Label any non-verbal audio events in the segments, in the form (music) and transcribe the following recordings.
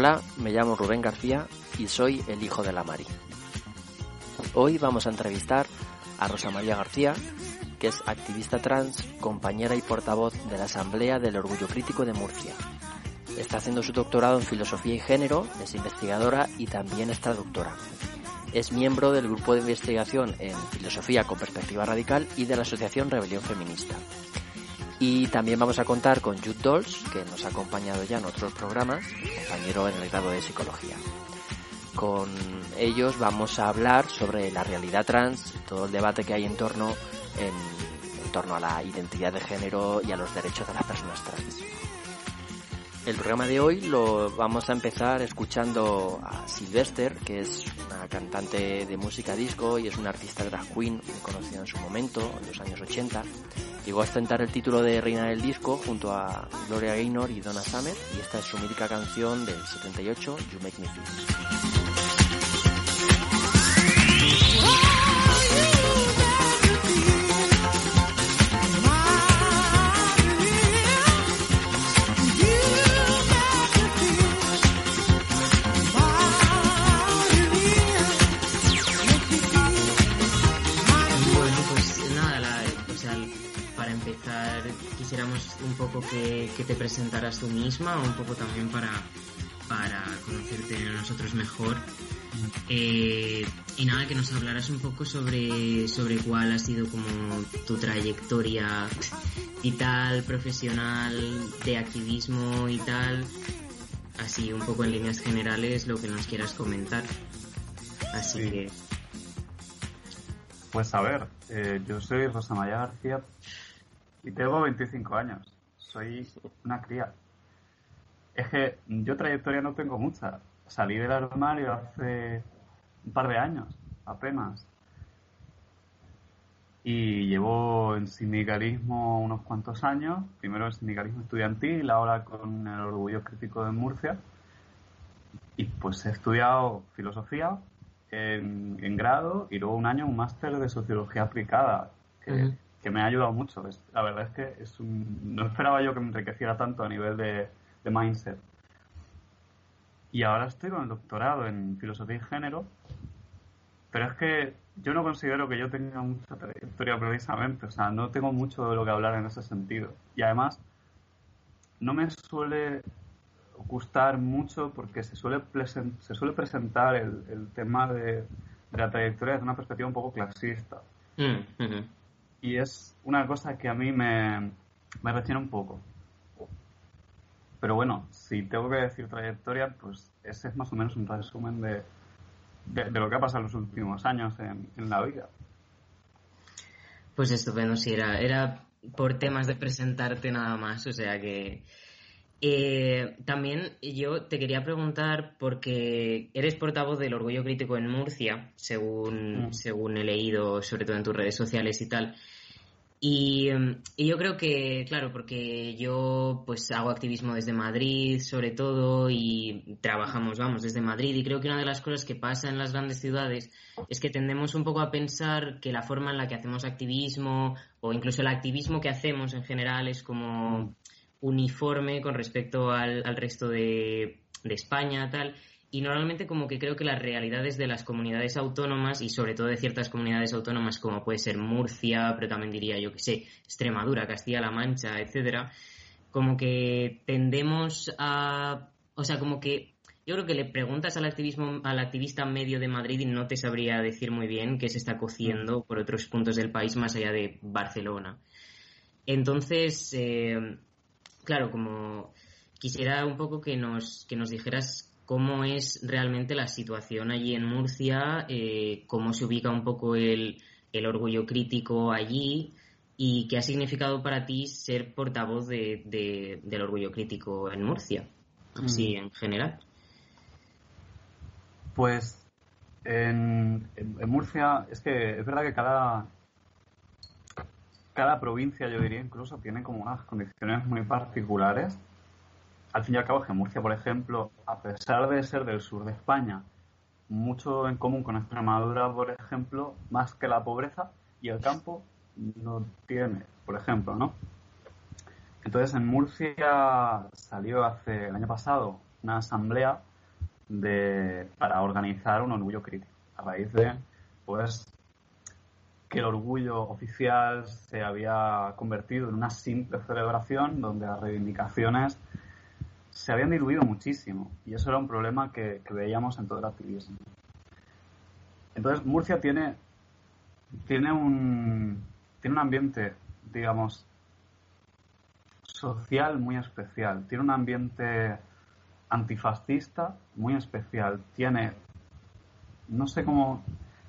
Hola, me llamo Rubén García y soy el hijo de la Mari. Hoy vamos a entrevistar a Rosa María García, que es activista trans, compañera y portavoz de la Asamblea del Orgullo Crítico de Murcia. Está haciendo su doctorado en Filosofía y Género, es investigadora y también es traductora. Es miembro del grupo de investigación en Filosofía con Perspectiva Radical y de la Asociación Rebelión Feminista. Y también vamos a contar con Jude Dolls, que nos ha acompañado ya en otros programas, compañero en el grado de psicología. Con ellos vamos a hablar sobre la realidad trans, todo el debate que hay en torno, en, en torno a la identidad de género y a los derechos de las personas trans. El programa de hoy lo vamos a empezar escuchando a Sylvester, que es una cantante de música disco y es una artista drag queen muy conocida en su momento, en los años 80. Llegó a ostentar el título de reina del disco junto a Gloria Gaynor y Donna Summer y esta es su mítica canción del 78, You Make Me Feel. Quisiéramos un poco que, que te presentaras tú misma, un poco también para, para conocerte a nosotros mejor. Eh, y nada, que nos hablaras un poco sobre, sobre cuál ha sido como tu trayectoria vital, profesional, de activismo y tal. Así un poco en líneas generales lo que nos quieras comentar. Así Sí. que... Pues a ver, eh, yo soy Rosa María García y tengo 25 años. Soy una cría. Es que yo trayectoria no tengo mucha. Salí del armario hace un par de años, apenas. Y llevo en sindicalismo unos cuantos años. Primero en sindicalismo estudiantil, ahora con el orgullo crítico de Murcia. Y pues he estudiado filosofía en, grado y luego un año un máster de sociología aplicada, que. Que me ha ayudado mucho. Es- la verdad es que es un- no esperaba yo que me enriqueciera tanto a nivel de, de mindset. Y ahora estoy con el doctorado en filosofía y género, pero es que yo no considero que yo tenga mucha trayectoria precisamente, o sea, no tengo mucho de lo que hablar en ese sentido. Y además, no me suele gustar mucho porque se suele, se suele presentar el, el tema de, de la trayectoria desde una perspectiva un poco clasista. Mm, ujú. Y es una cosa que a mí me, me retiene un poco. Pero bueno, si tengo que decir trayectoria, pues ese es más o menos un resumen de, de, de lo que ha pasado en los últimos años en, en la vida. Pues estupendo, sí, era, era por temas de presentarte nada más, o sea que... Eh, también yo te quería preguntar, porque eres portavoz del Orgullo Crítico en Murcia, según, Mm. según he leído, sobre todo en tus redes sociales y tal. Y, y yo creo que, claro, porque yo pues hago activismo desde Madrid, sobre todo, y trabajamos, vamos, desde Madrid, y creo que una de las cosas que pasa en las grandes ciudades es que tendemos un poco a pensar que la forma en la que hacemos activismo, o incluso el activismo que hacemos en general, es como uniforme con respecto al, al resto de, de España, tal. Y normalmente como que creo que las realidades de las comunidades autónomas y sobre todo de ciertas comunidades autónomas como puede ser Murcia, pero también diría yo que sé, Extremadura, Castilla-La Mancha, etcétera, como que tendemos a, o sea, como que yo creo que le preguntas al activismo al activista medio de Madrid y no te sabría decir muy bien qué se está cociendo por otros puntos del país más allá de Barcelona. Entonces, eh, claro, como quisiera un poco que nos, que nos dijeras cómo es realmente la situación allí en Murcia, eh, cómo se ubica un poco el, el, orgullo crítico allí y qué ha significado para ti ser portavoz de, de, del orgullo crítico en Murcia, así mm. en general. Pues en, en, Murcia es que es verdad que cada, cada provincia, yo diría incluso, tiene como unas condiciones muy particulares al fin y al cabo que Murcia, por ejemplo, a pesar de ser del sur de España, mucho en común con Extremadura, por ejemplo, más que la pobreza y el campo no tiene, por ejemplo, ¿no? Entonces en Murcia salió hace el año pasado una asamblea de, para organizar un orgullo crítico a raíz de pues que el orgullo oficial se había convertido en una simple celebración donde las reivindicaciones se habían diluido muchísimo. Y eso era un problema que, veíamos en todo el activismo. Entonces Murcia tiene, tiene, un, tiene un ambiente, digamos, social muy especial, tiene un ambiente antifascista muy especial, tiene, no sé cómo,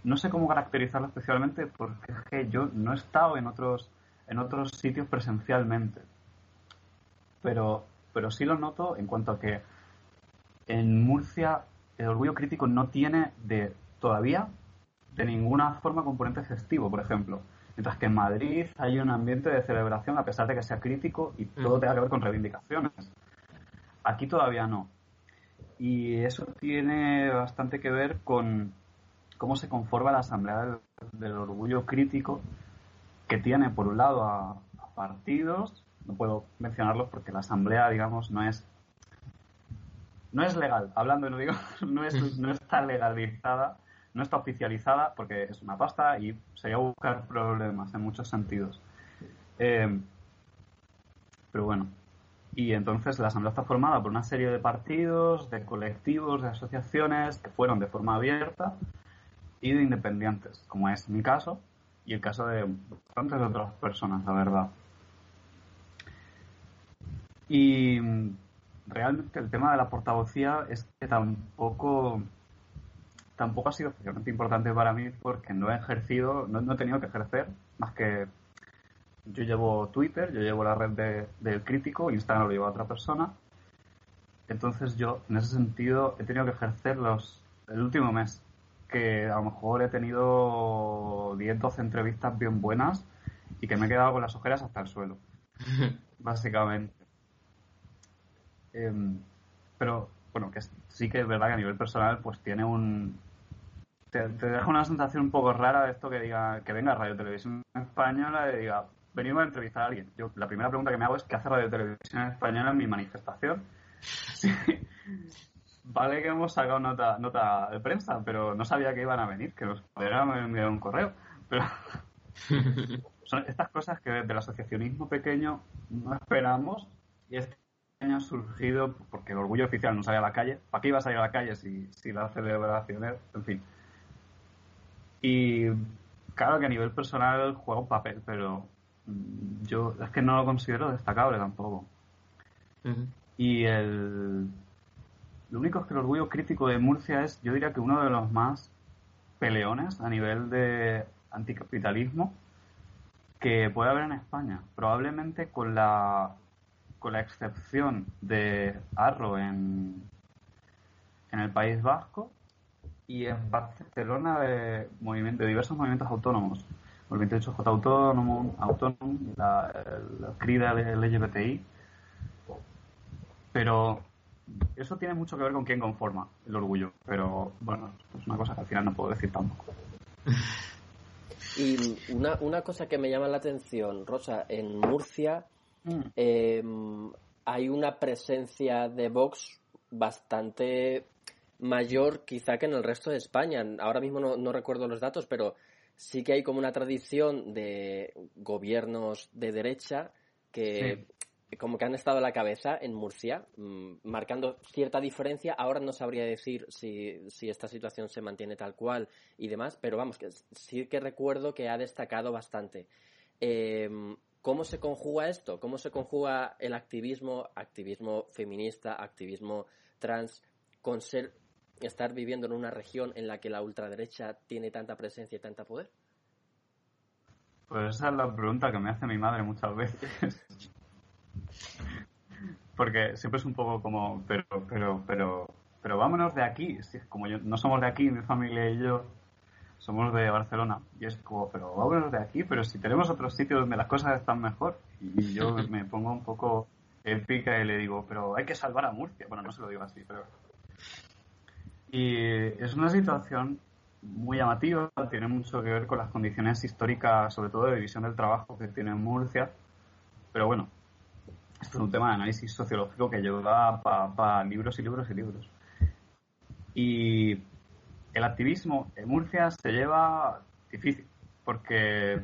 no sé cómo caracterizarlo especialmente porque yo no he estado en otros, en otros sitios presencialmente, pero pero sí lo noto en cuanto a que en Murcia el orgullo crítico no tiene de todavía de ninguna forma componente festivo, por ejemplo. Mientras que en Madrid hay un ambiente de celebración a pesar de que sea crítico y todo tenga que ver con reivindicaciones. Aquí todavía no. Y eso tiene bastante que ver con cómo se conforma la Asamblea del, Orgullo Crítico, que tiene por un lado a partidos no puedo mencionarlos porque la asamblea, digamos, no es no es legal, hablando no digo, (laughs) no, es, no está legalizada, no está oficializada porque es una pasta y sería buscar problemas en muchos sentidos. Eh, pero bueno, y entonces la asamblea está formada por una serie de partidos, de colectivos, de asociaciones que fueron de forma abierta y de independientes, como es mi caso y el caso de bastantes otras personas, la verdad. Y realmente el tema de la portavocía es que tampoco tampoco ha sido especialmente importante para mí porque no he ejercido, no, he tenido que ejercer más que yo llevo Twitter, yo llevo la red de, del crítico, Instagram lo lleva otra persona. Entonces yo, en ese sentido, he tenido que ejercer los, el último mes, que a lo mejor he tenido 10, 12 entrevistas bien buenas y que me he quedado con las ojeras hasta el suelo, (laughs) básicamente. Em, pero bueno, que sí que es verdad que a nivel personal pues tiene un... Te, deja una sensación un poco rara de esto que diga que venga Radio Televisión Española y diga, venimos a entrevistar a alguien. Yo la primera pregunta que me hago es ¿qué hace Radio Televisión Española en mi manifestación? (laughs) Vale que hemos sacado nota, nota de prensa, pero no sabía que iban a venir, que nos podrían enviar un correo. Pero (laughs) son estas cosas que desde el asociacionismo pequeño no esperamos y este ha surgido porque el orgullo oficial no sale a la calle. ¿Para qué ibas a ir a la calle si, si la celebración es? En fin. Y claro que a nivel personal juega un papel, pero mm, yo es que no lo considero destacable tampoco. Y el. Lo único es que el orgullo crítico de Murcia es, yo diría que uno de los más peleones a nivel de anticapitalismo que puede haber en España. Probablemente con la con la excepción de Arro en, en el País Vasco y en Barcelona de, movimiento, de diversos movimientos autónomos. El 28J autónomo, autónomo la, la CRIDA LGBTI. Pero eso tiene mucho que ver con quién conforma el orgullo. Pero bueno, es una cosa que al final no puedo decir tampoco. (laughs) Y una, una cosa que me llama la atención, Rosa, en Murcia Mm. Em, hay una presencia de Vox bastante mayor quizá que en el resto de España. Ahora mismo no, recuerdo los datos, pero sí que hay como una tradición de gobiernos de derecha que como que han estado a la cabeza en Murcia, mm, marcando cierta diferencia. Ahora no sabría decir si, si esta situación se mantiene tal cual y demás, pero vamos, que sí que recuerdo que ha destacado bastante. Eh, ¿cómo se conjuga esto? ¿Cómo se conjuga el activismo, activismo feminista, activismo trans, con ser, estar viviendo en una región en la que la ultraderecha tiene tanta presencia y tanta poder? Pues esa es la pregunta que me hace mi madre muchas veces. Porque siempre es un poco como, pero, pero, pero, pero vámonos de aquí. Como yo, no somos de aquí, mi familia y yo somos de Barcelona. Y es como, pero vámonos de aquí, pero si tenemos otros sitios donde las cosas están mejor. Y yo (laughs) me pongo un poco épica y le digo, pero hay que salvar a Murcia. Bueno, no se lo digo así, pero... Y es una situación muy llamativa, tiene mucho que ver con las condiciones históricas, sobre todo de división del trabajo que tiene Murcia. Pero bueno, esto es un tema de análisis sociológico que lleva para libros y libros y libros. Y el activismo en Murcia se lleva difícil, porque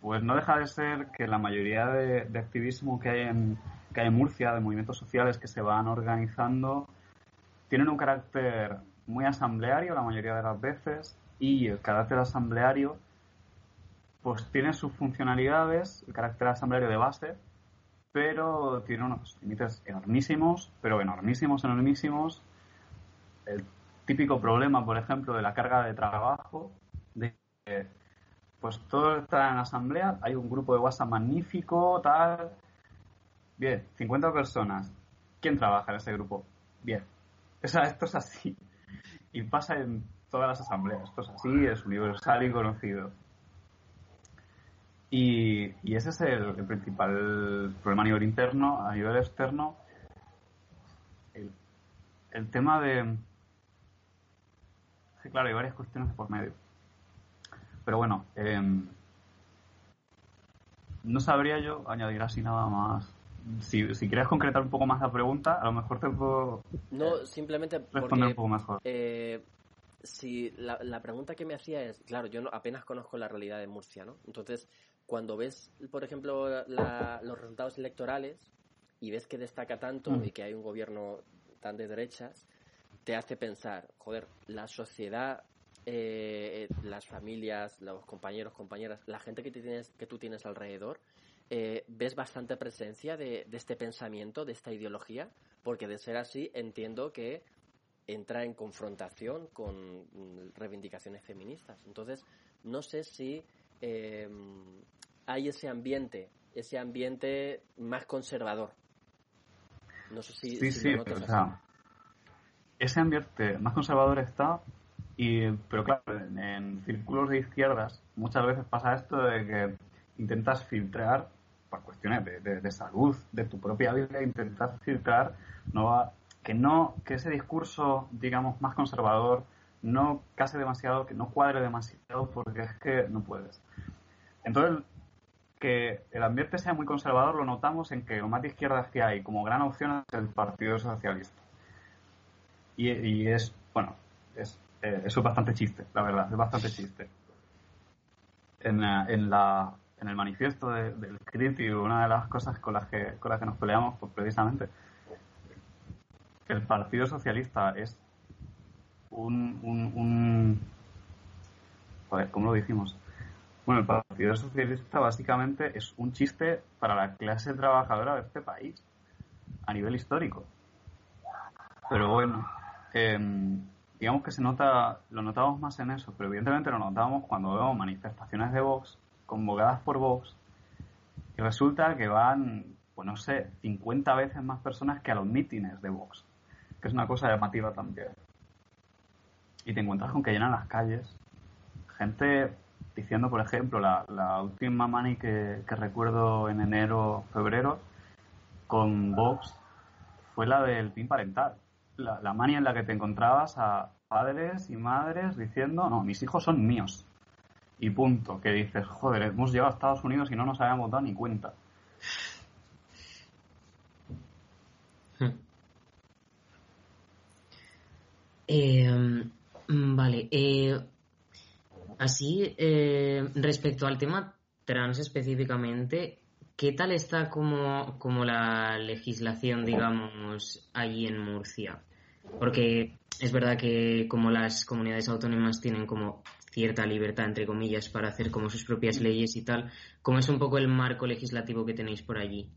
pues no deja de ser que la mayoría de, activismo que hay, en, que hay en Murcia, de movimientos sociales que se van organizando, tienen un carácter muy asambleario la mayoría de las veces y el carácter asambleario pues tiene sus funcionalidades, el carácter asambleario de base, pero tiene unos límites enormísimos, pero enormísimos, enormísimos. El típico problema, por ejemplo, de la carga de trabajo, de que pues todo está en asamblea, hay un grupo de WhatsApp magnífico, tal. Bien, 50 personas. ¿Quién trabaja en ese grupo? Bien. esto es así. Y pasa en todas las asambleas. Esto es así, es universal y conocido. Y, ese es el, principal problema a nivel interno. A nivel externo, el, tema de... Sí, claro, hay varias cuestiones por medio. Pero bueno, em, no sabría yo añadir así nada más. Si, si quieres concretar un poco más la pregunta, a lo mejor te puedo no, simplemente responder un poco mejor. Eh, si la, la, pregunta que me hacía es, claro, yo no, apenas conozco la realidad de Murcia, ¿no? Entonces, cuando ves, por ejemplo, los resultados electorales y ves que destaca tanto mm. y que hay un gobierno tan de derechas, te hace pensar, joder, la sociedad, eh, las familias, los compañeros, compañeras, la gente que, tienes, que tú tienes alrededor, eh, ves bastante presencia de, de, este pensamiento, de esta ideología, porque de ser así entiendo que entra en confrontación con mm, reivindicaciones feministas. Entonces, no sé si eh, hay ese ambiente, ese ambiente más conservador. No sé si, sí, sí, pero, o sea, ese ambiente más conservador está, y, pero claro, en, círculos de izquierdas muchas veces pasa esto de que intentas filtrar, por cuestiones de, salud, de tu propia vida, intentas filtrar no que no, que ese discurso, digamos, más conservador no case demasiado, que no cuadre demasiado, porque es que no puedes. Entonces, que el ambiente sea muy conservador lo notamos en que lo más de izquierdas que hay como gran opción es el Partido Socialista. Y, es, bueno, es, eh, eso es bastante chiste, la verdad, es bastante chiste. En, eh, en, la, en el manifiesto del CRIT una de las cosas con las que, con las que nos peleamos, pues precisamente, el Partido Socialista es un, un, un joder, ¿cómo lo dijimos? Bueno, el Partido Socialista básicamente es un chiste para la clase trabajadora de este país, a nivel histórico. Pero bueno, em, digamos que se nota, lo notamos más en eso, pero evidentemente lo notamos cuando vemos manifestaciones de Vox convocadas por Vox y resulta que van, pues no sé, 50 veces más personas que a los mítines de Vox, que es una cosa llamativa también. Y te encuentras con que llenan las calles gente diciendo, por ejemplo, la, última mani que, recuerdo en enero, febrero, con Vox, fue la del PIN parental. La, la en la que te encontrabas a padres y madres diciendo, no, mis hijos son míos. Y punto. Que dices, joder, hemos llegado a Estados Unidos y no nos habíamos dado ni cuenta. Eh, mm, vale. Eh, Así, eh, respecto al tema trans específicamente, ¿qué tal está como, como la legislación, digamos, allí en Murcia? Porque es verdad que como las comunidades autónomas tienen como cierta libertad, entre comillas, para hacer como sus propias leyes y tal, ¿cómo es un poco el marco legislativo que tenéis por allí?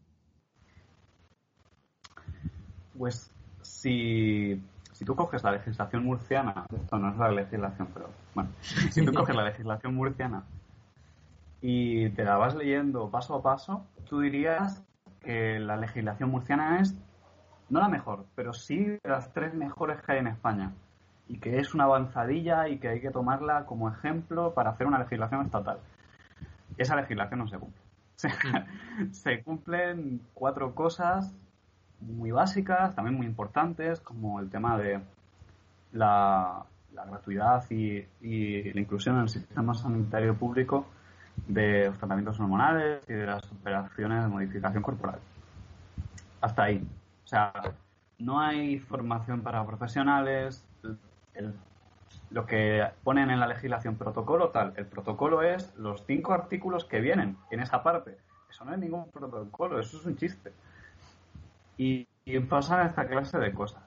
Pues si, si tú coges la legislación murciana, esto no es la legislación, pero bueno, si tú (laughs) coges la legislación murciana y te la vas leyendo paso a paso, tú dirías que la legislación murciana es no la mejor, pero sí de las tres mejores que hay en España. Y que es una avanzadilla y que hay que tomarla como ejemplo para hacer una legislación estatal. Esa legislación no se cumple. (laughs) se cumplen cuatro cosas muy básicas, también muy importantes, como el tema de la, gratuidad y, y, la inclusión en el sistema sanitario público de los tratamientos hormonales y de las operaciones de modificación corporal. Hasta ahí. O sea, no hay formación para profesionales. lo que ponen en la legislación protocolo tal, el protocolo es los cinco artículos que vienen en esa parte. Eso no es ningún protocolo, eso es un chiste. Y, y pasan esta clase de cosas.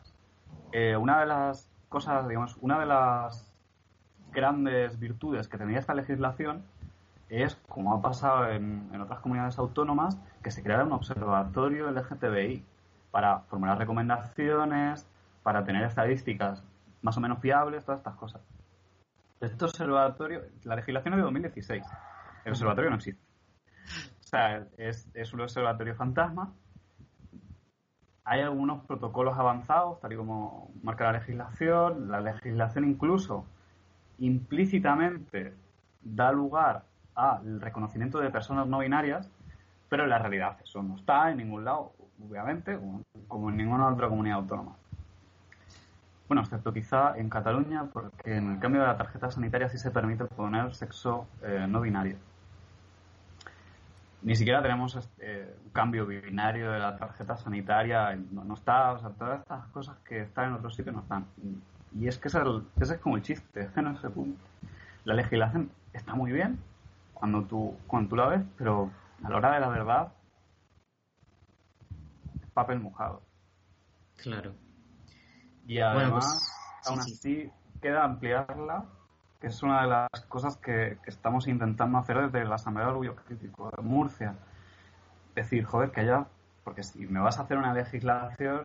Eh, una de las cosas, digamos, una de las grandes virtudes que tenía esta legislación es, como ha pasado en, otras comunidades autónomas, que se crea un observatorio LGTBI para formular recomendaciones, para tener estadísticas más o menos fiables, todas estas cosas. Este observatorio, la legislación es de 2016, el observatorio no existe. O sea, es, es un observatorio fantasma. Hay algunos protocolos avanzados, tal y como marca la legislación. La legislación incluso implícitamente da lugar al reconocimiento de personas no binarias, pero en la realidad eso no está en ningún lado, obviamente, como, en ninguna otra comunidad autónoma. Bueno, excepto quizá en Cataluña, porque en el cambio de la tarjeta sanitaria sí se permite poner sexo eh, no binario. Ni siquiera tenemos este, un cambio binario de la tarjeta sanitaria, no, está, o sea, todas estas cosas que están en otros sitios no están. Y es que ese es, como el chiste, es que no es el punto. La legislación está muy bien, cuando tú, cuando tú la ves, pero a la hora de la verdad, es papel mojado. Claro. Y además, pues, aún así, queda ampliarla, que es una de las cosas que, estamos intentando hacer desde la Asamblea de Orgullo Crítico de Murcia. Decir, joder, que haya, porque si me vas a hacer una legislación,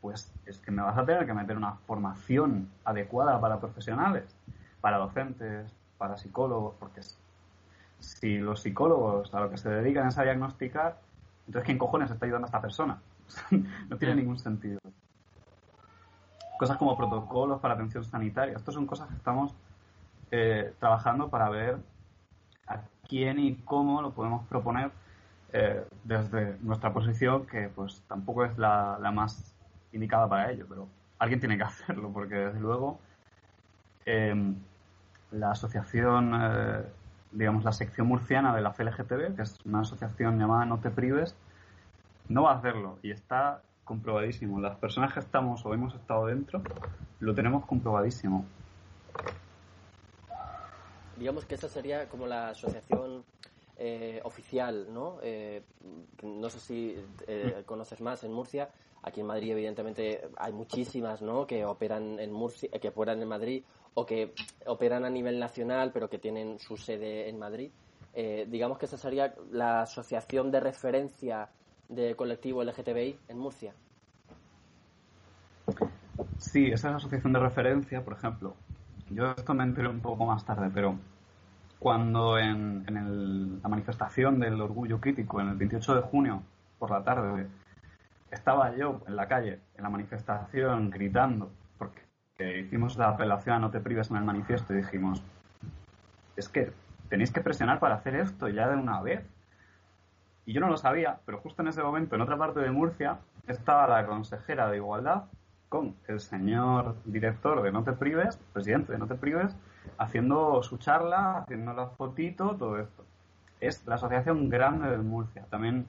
pues es que me vas a tener que meter una formación adecuada para profesionales, para docentes, para psicólogos, porque si los psicólogos a lo que se dedican es a diagnosticar, entonces ¿quién cojones está ayudando a esta persona? (laughs) no tiene ningún sentido. Cosas como protocolos para atención sanitaria. Estas son cosas que estamos eh, trabajando para ver a quién y cómo lo podemos proponer eh, desde nuestra posición, que pues tampoco es la, más indicada para ello, pero alguien tiene que (laughs) hacerlo, porque desde luego eh, la asociación digamos, la sección murciana de la FLGTB, que es una asociación llamada No Te Prives, no va a hacerlo y está comprobadísimo. Las personas que estamos o hemos estado dentro lo tenemos comprobadísimo. Digamos que esa sería como la asociación eh, oficial, ¿no? Eh, no sé si eh, mm. conoces más en Murcia. Aquí en Madrid, evidentemente, hay muchísimas, ¿no? Que operan en Murcia, que operan en Madrid o que operan a nivel nacional, pero que tienen su sede en Madrid. digamos que esa sería la asociación de referencia de colectivo LGTBI en Murcia. Sí, esa es la asociación de referencia, por ejemplo. Yo esto me enteré un poco más tarde, pero cuando en, la manifestación del orgullo crítico, en el 28 de junio, por la tarde, estaba yo en la calle, en la manifestación, gritando, porque hicimos la apelación a no te prives en el manifiesto y dijimos, es que tenéis que presionar para hacer esto ya de una vez. Y yo no lo sabía, pero justo en ese momento, en otra parte de Murcia, estaba la consejera de Igualdad el señor director de No Te Prives, presidente de No Te Prives, haciendo su charla, haciendo la fotito, todo esto. Es la Asociación Grande de Murcia. También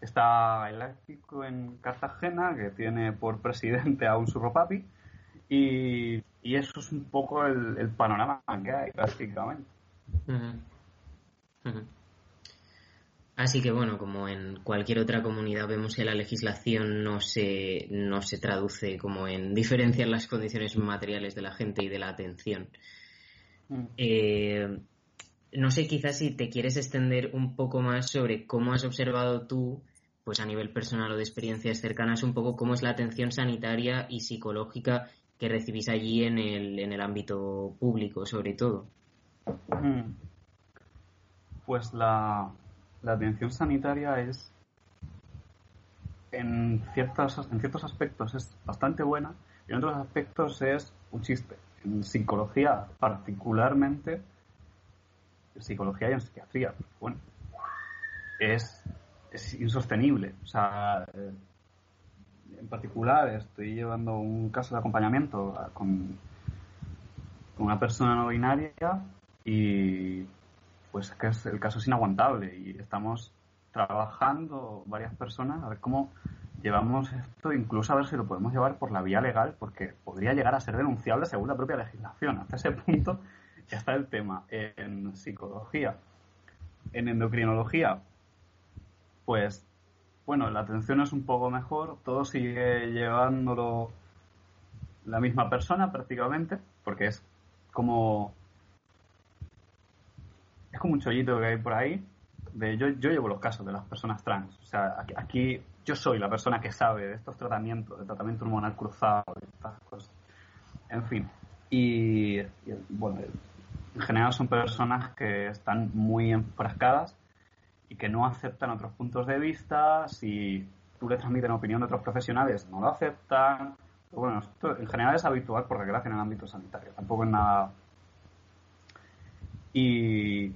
está el Eléctrico en Cartagena, que tiene por presidente a un surropapi. Y, y eso es un poco el, panorama que hay, prácticamente. Así que bueno, como en cualquier otra comunidad vemos que la legislación no se, no se traduce como en diferenciar las condiciones materiales de la gente y de la atención. Mm. Eh, no sé, quizás si te quieres extender un poco más sobre cómo has observado tú, pues a nivel personal o de experiencias cercanas, un poco cómo es la atención sanitaria y psicológica que recibís allí en el, en el ámbito público, sobre todo. Mm. Pues la, la atención sanitaria es en, ciertos, en ciertos aspectos es bastante buena y en otros aspectos es un chiste. En psicología particularmente, en psicología y en psiquiatría, bueno, es, es insostenible. O sea, eh, en particular estoy llevando un caso de acompañamiento con una persona no binaria y pues es que es, el caso es inaguantable y estamos trabajando varias personas a ver cómo llevamos esto, incluso a ver si lo podemos llevar por la vía legal, porque podría llegar a ser denunciable según la propia legislación. Hasta ese punto ya está el tema. En psicología, en endocrinología, pues bueno, la atención es un poco mejor, todo sigue llevándolo la misma persona prácticamente, porque es como es como un chollito que hay por ahí. Yo, yo llevo los casos de las personas trans. O sea, aquí, yo soy la persona que sabe de estos tratamientos, de tratamiento hormonal cruzado, de estas cosas. En fin. Y, bueno, en general son personas que están muy enfrascadas y que no aceptan otros puntos de vista. Si tú le transmites la opinión de otros profesionales, no lo aceptan. bueno, esto en general es habitual por desgracia en el ámbito sanitario. Tampoco es nada. Y,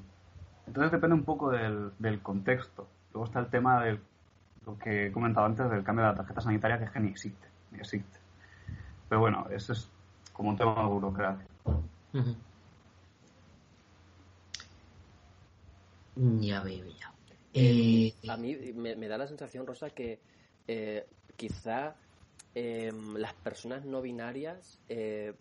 entonces depende un poco del, contexto. Luego está el tema de lo que he comentado antes del cambio de la tarjeta sanitaria, que es que ni existe, ni existe. Pero bueno, eso es como un tema de burocracia. Ya veo, ya. Eh, a mí me, da la sensación, Rosa, que eh, quizá em, las personas no binarias eh,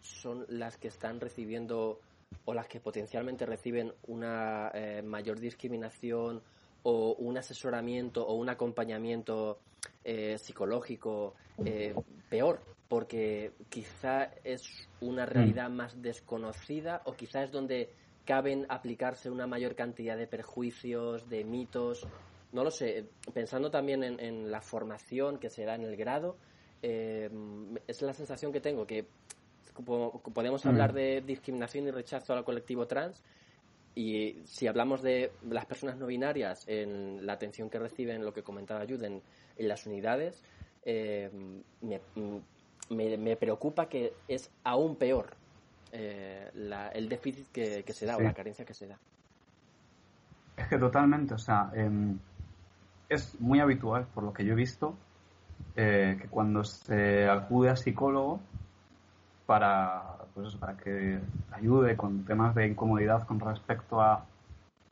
son las que están recibiendo o las que potencialmente reciben una eh, mayor discriminación o un asesoramiento o un acompañamiento eh, psicológico eh, peor, porque quizá es una mm. realidad más desconocida o quizá es donde caben aplicarse una mayor cantidad de perjuicios, de mitos. No lo sé, pensando también en, en la formación que se da en el grado, es la sensación que tengo, que podemos hablar mm. de discriminación y rechazo al colectivo trans y si hablamos de las personas no binarias en la atención que reciben, lo que comentaba Juden, en las unidades, eh, me, preocupa que es aún peor eh, el déficit que, se da o la carencia que se da. Es que totalmente, o sea, em, es muy habitual, por lo que yo he visto, eh, que cuando se acude a psicólogo, para, pues para que ayude con temas de incomodidad con respecto a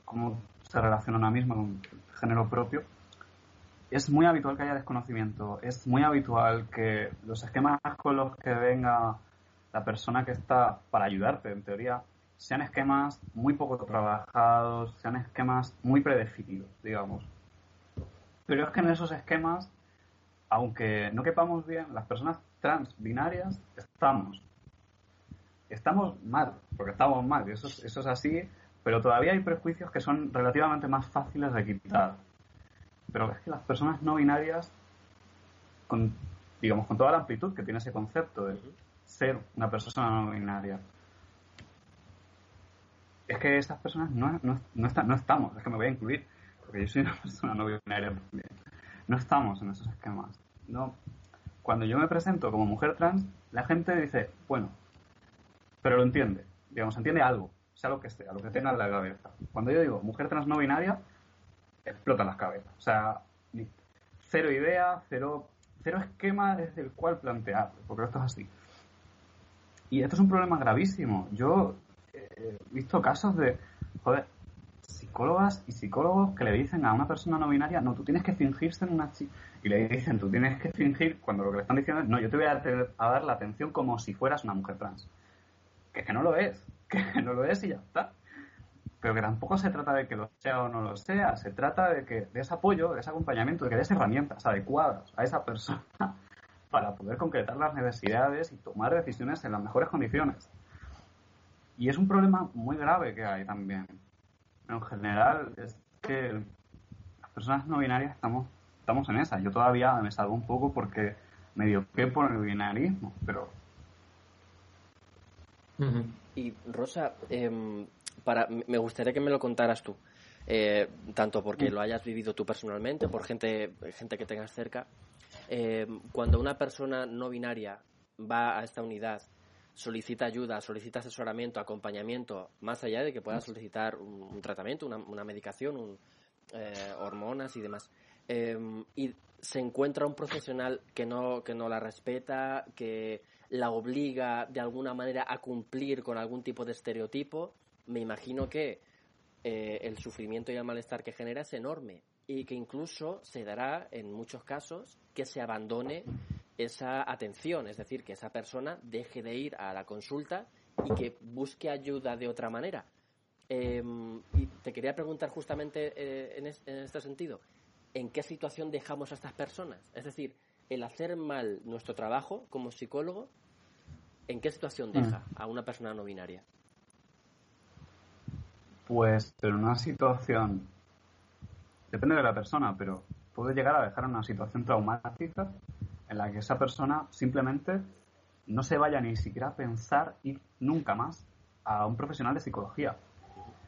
cómo se relaciona una misma con el género propio, es muy habitual que haya desconocimiento, es muy habitual que los esquemas con los que venga la persona que está para ayudarte, en teoría, sean esquemas muy poco trabajados, sean esquemas muy predefinidos, digamos. Pero es que en esos esquemas, aunque no quepamos bien, las personas trans binarias estamos estamos mal, porque estamos mal, y eso, eso es así, pero todavía hay prejuicios que son relativamente más fáciles de quitar. Pero es que las personas no binarias, con, digamos, con toda la amplitud que tiene ese concepto de ser una persona no binaria, es que esas personas no, no, no, no estamos, es que me voy a incluir, porque yo soy una (laughs) persona no binaria también. No estamos en esos esquemas. No. Cuando yo me presento como mujer trans, la gente dice, bueno, pero lo entiende, digamos, entiende algo, sea lo que sea, lo que tenga en la cabeza. Cuando yo digo mujer trans no binaria, explotan las cabezas. O sea, cero idea, cero, cero esquema desde el cual plantear, porque esto es así. Y esto es un problema gravísimo. Yo he visto casos de, joder, psicólogas y psicólogos que le dicen a una persona no binaria, no, tú tienes que fingirse en una chica. Y le dicen, tú tienes que fingir, cuando lo que le están diciendo es, no, yo te voy a, dar la atención como si fueras una mujer trans que, que no lo es, (laughs) que no lo es y ya está. pero que tampoco se trata de que lo sea o no lo sea, se trata de que de ese apoyo, de ese acompañamiento, de que des herramientas adecuadas a esa persona (laughs) para poder concretar las necesidades y tomar decisiones en las mejores condiciones. Y es un problema muy grave que hay también. En general, es que las personas no binarias estamos, estamos en esa. Yo todavía me salgo un poco porque medio que por el binarismo, pero... Y Rosa, em, para, me gustaría que me lo contaras tú, eh, tanto porque lo hayas vivido tú personalmente, por gente, gente que tengas cerca. Em, cuando una persona no binaria va a esta unidad, solicita ayuda, solicita asesoramiento, acompañamiento, más allá de que pueda solicitar un, tratamiento, una, medicación, eh, hormonas y demás. Em, y se encuentra un profesional que no, que no la respeta, que la obliga de alguna manera a cumplir con algún tipo de estereotipo, me imagino que eh, el sufrimiento y el malestar que genera es enorme y que incluso se dará en muchos casos que se abandone esa atención, es decir, que esa persona deje de ir a la consulta y que busque ayuda de otra manera. Em, y te quería preguntar justamente eh, en, en este sentido, ¿en qué situación dejamos a estas personas? Es decir, el hacer mal nuestro trabajo como psicólogo, ¿en qué situación deja mm. a una persona no binaria? Pues en una situación, depende de la persona, pero puede llegar a dejar en una situación traumática en la que esa persona simplemente no se vaya ni siquiera a pensar ir nunca más a un profesional de psicología.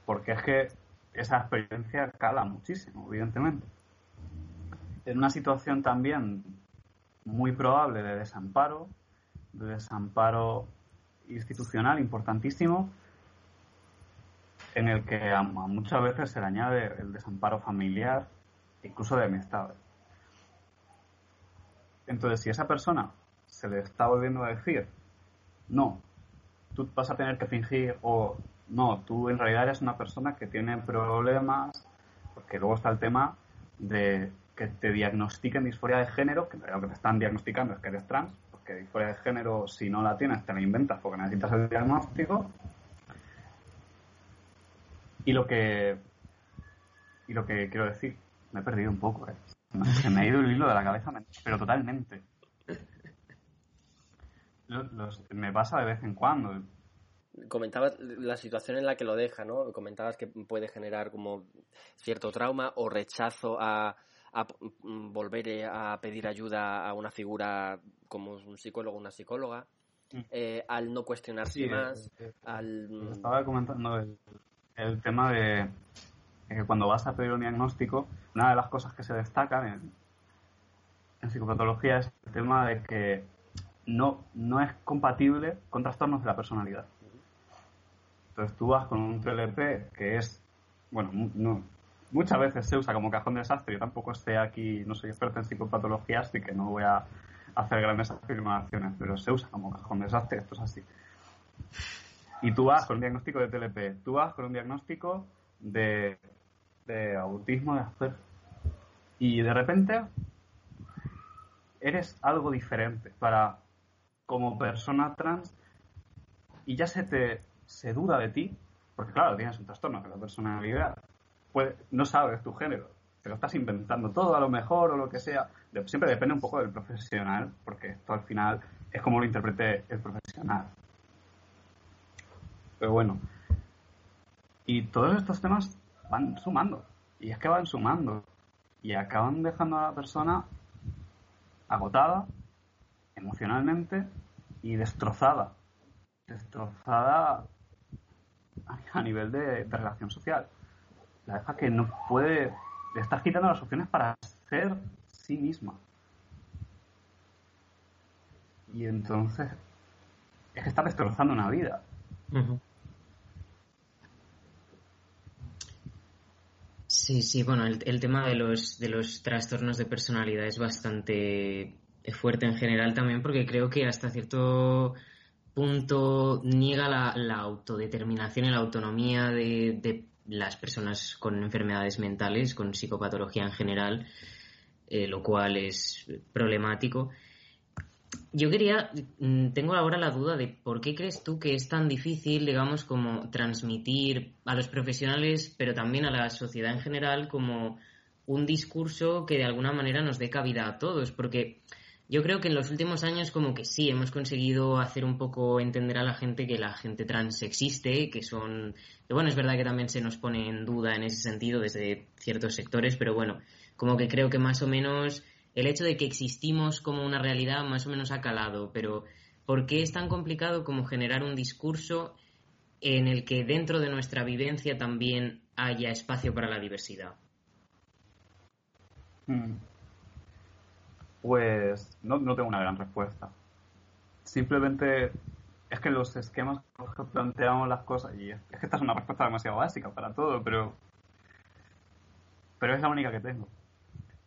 Porque es que esa experiencia cala muchísimo, evidentemente. En una situación también muy probable de desamparo, de desamparo institucional importantísimo, en el que muchas veces se le añade el desamparo familiar, incluso de amistades. Entonces, si esa persona se le está volviendo a decir, no, tú vas a tener que fingir o no, tú en realidad eres una persona que tiene problemas, porque luego está el tema de que te diagnostiquen disforia de género, que lo que te están diagnosticando es que eres trans, porque disforia de género, si no la tienes, te la inventas porque necesitas el diagnóstico. Y lo que y lo que quiero decir, me he perdido un poco, ¿eh? (laughs) se me ha ido el hilo de la cabeza, pero totalmente. me pasa de vez en cuando. Comentabas la situación en la que lo deja, ¿no? Comentabas que puede generar como cierto trauma o rechazo a, a mm, volver a pedir ayuda a una figura como un psicólogo o una psicóloga, mm. eh, al no cuestionarse más, eh, eh, al... Mm, estaba comentando el, tema de que cuando vas a pedir un diagnóstico, una de las cosas que se destacan en, psicopatología es el tema de que no, no es compatible con trastornos de la personalidad. Entonces tú vas con un TLP que es, bueno, no, muchas veces se usa como cajón de desastre. Yo tampoco sé aquí, no soy experto en psicopatología, así que no voy a hacer grandes afirmaciones, pero se usa como cajón de desastre, esto es así. Y tú vas con un diagnóstico de TLP, tú vas con un diagnóstico de, de autismo de Asperger. Y de repente eres algo diferente para como persona trans y ya se te se duda de ti, porque claro, tienes un trastorno de la personalidad no sabes tu género, te lo estás inventando todo a lo mejor o lo que sea. Siempre depende un poco del profesional, porque esto al final es como lo interprete el profesional. Pero bueno, y todos estos temas van sumando, y es que van sumando, y acaban dejando a la persona agotada emocionalmente y destrozada. Destrozada (laughs) a nivel de relación social la deja que no puede, le estás quitando las opciones para ser sí misma. Y entonces es que está destrozando una vida. Sí, sí, bueno, el, tema de los, de los trastornos de personalidad es bastante fuerte en general también porque creo que hasta cierto punto niega la, autodeterminación y la autonomía de, de las personas con enfermedades mentales, con psicopatología en general, eh, lo cual es problemático. Yo quería, mm, tengo ahora la duda de por qué crees tú que es tan difícil, digamos, como transmitir a los profesionales, pero también a la sociedad en general, como un discurso que de alguna manera nos dé cabida a todos, porque yo creo que en los últimos años como que sí, hemos conseguido hacer un poco entender a la gente que la gente trans existe, que son... Que bueno, es verdad que también se nos pone en duda en ese sentido desde ciertos sectores, pero bueno, como que creo que más o menos el hecho de que existimos como una realidad más o menos ha calado, pero ¿por qué es tan complicado como generar un discurso en el que dentro de nuestra vivencia también haya espacio para la diversidad? Hmm. Pues no, no tengo una gran respuesta. Simplemente es que los esquemas con los que planteamos las cosas, y es que esta es una respuesta demasiado básica para todo, pero, pero es la única que tengo.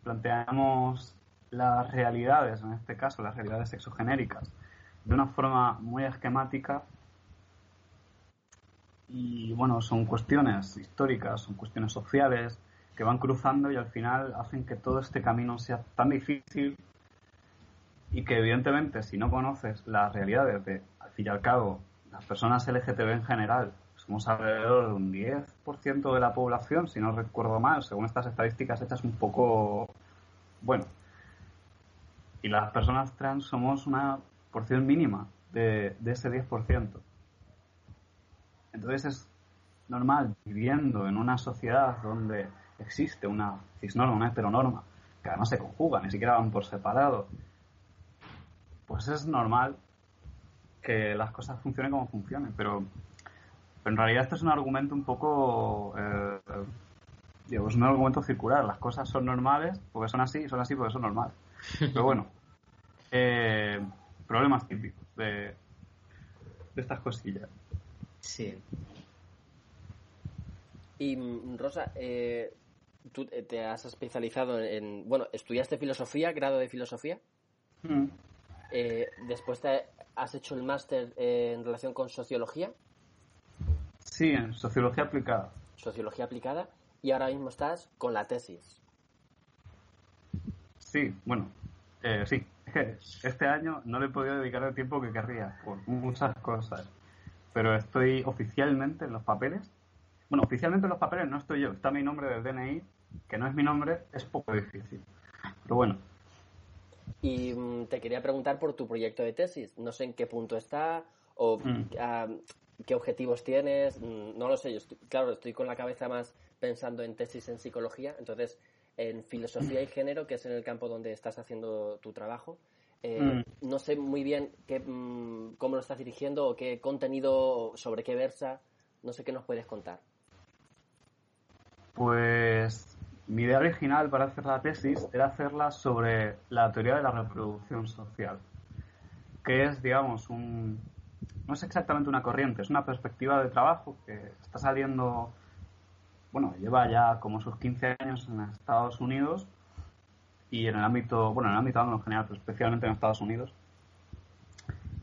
Planteamos las realidades, en este caso las realidades sexogenéricas, de una forma muy esquemática. Y bueno, son cuestiones históricas, son cuestiones sociales, que van cruzando y al final hacen que todo este camino sea tan difícil y que evidentemente si no conoces las realidades de, al fin y al cabo, las personas LGTB en general, somos alrededor de un 10% de la población, si no recuerdo mal, según estas estadísticas hechas un poco, bueno, y las personas trans somos una porción mínima de, de ese 10%. Entonces es normal viviendo en una sociedad donde existe una cisnorma, una heteronorma, que además se conjuga, ni siquiera van por separado, pues es normal que las cosas funcionen como funcionen. Pero, en realidad este es un argumento un poco, eh, es un argumento circular. Las cosas son normales porque son así, son así porque son normales. Pero bueno, (laughs) eh, problemas típicos de, de estas cosillas. Sí. Y Rosa, eh, tú te has especializado en, bueno, estudiaste filosofía, grado de filosofía. Mm. Eh, después te has hecho el máster en relación con sociología. Sí, en sociología aplicada. Sociología aplicada. Y ahora mismo estás con la tesis. Sí, bueno, eh, sí. (laughs) Este año no le he podido dedicar el tiempo que querría por muchas cosas. Pero estoy oficialmente en los papeles bueno, oficialmente en los papeles no estoy yo, está mi nombre del DNI, que no es mi nombre, es poco difícil. Pero bueno. Y mm, te quería preguntar por tu proyecto de tesis. No sé en qué punto está o mm. ah, qué objetivos tienes. Mm, no lo sé. Yo claro, estoy con la cabeza más pensando en tesis en psicología. Entonces, en filosofía y género, que es en el campo donde estás haciendo tu trabajo. Eh, no sé muy bien qué, cómo lo estás dirigiendo o qué contenido, sobre qué versa. No sé qué nos puedes contar. Pues mi idea original para hacer la tesis era hacerla sobre la teoría de la reproducción social, que es, digamos, un, no es exactamente una corriente, es una perspectiva de trabajo que está saliendo, bueno, lleva ya como sus 15 años en Estados Unidos y en el ámbito, bueno, en el ámbito en general, pero especialmente en Estados Unidos.